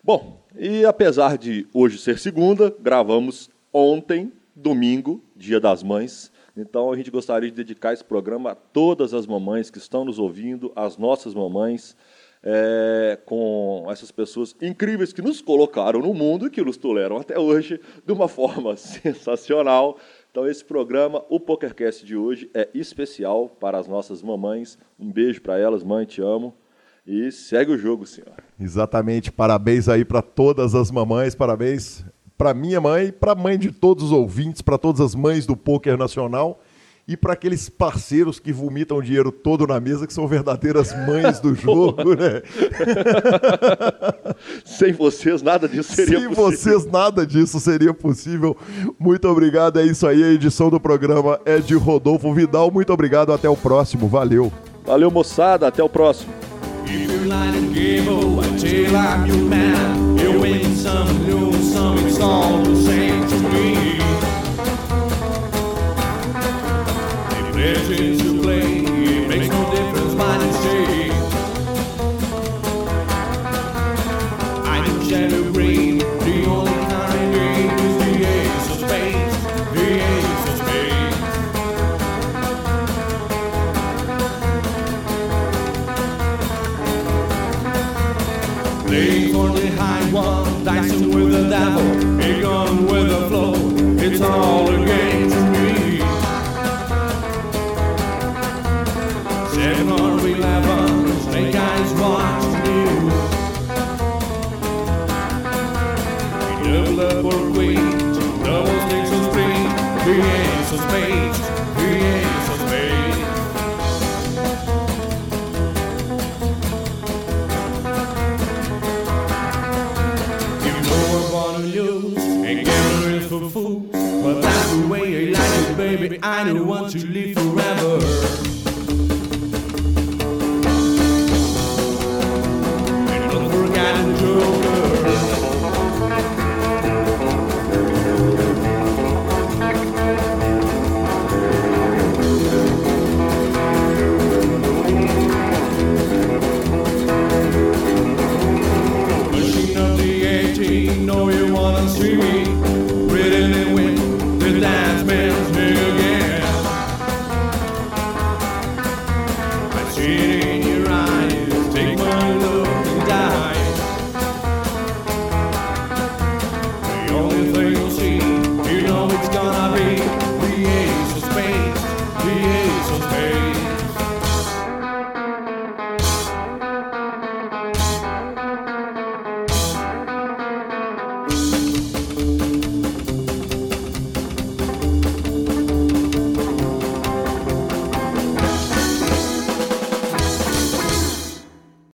Bom, e apesar de hoje ser segunda, gravamos ontem, domingo, Dia das Mães. Então a gente gostaria de dedicar esse programa a todas as mamães que estão nos ouvindo, às nossas mamães, é, com essas pessoas incríveis que nos colocaram no mundo e que nos toleram até hoje de uma forma sensacional. Então esse programa, o PokerCast de hoje, é especial para as nossas mamães. Um beijo para elas, mãe, te amo. E segue o jogo, senhor. Exatamente. Parabéns aí para todas as mamães, parabéns para minha mãe, para a mãe de todos os ouvintes, para todas as mães do poker nacional e para aqueles parceiros que vomitam o dinheiro todo na mesa, que são verdadeiras mães do jogo, né? Sem vocês, nada disso seria Sem possível. vocês, nada disso seria possível. Muito obrigado. É isso aí. A edição do programa é de Rodolfo Vidal. Muito obrigado. Até o próximo. Valeu. Valeu, moçada. Até o próximo. If you line and give I tell I'm your man. You win some, lose some, it's all the same to me. The anyone to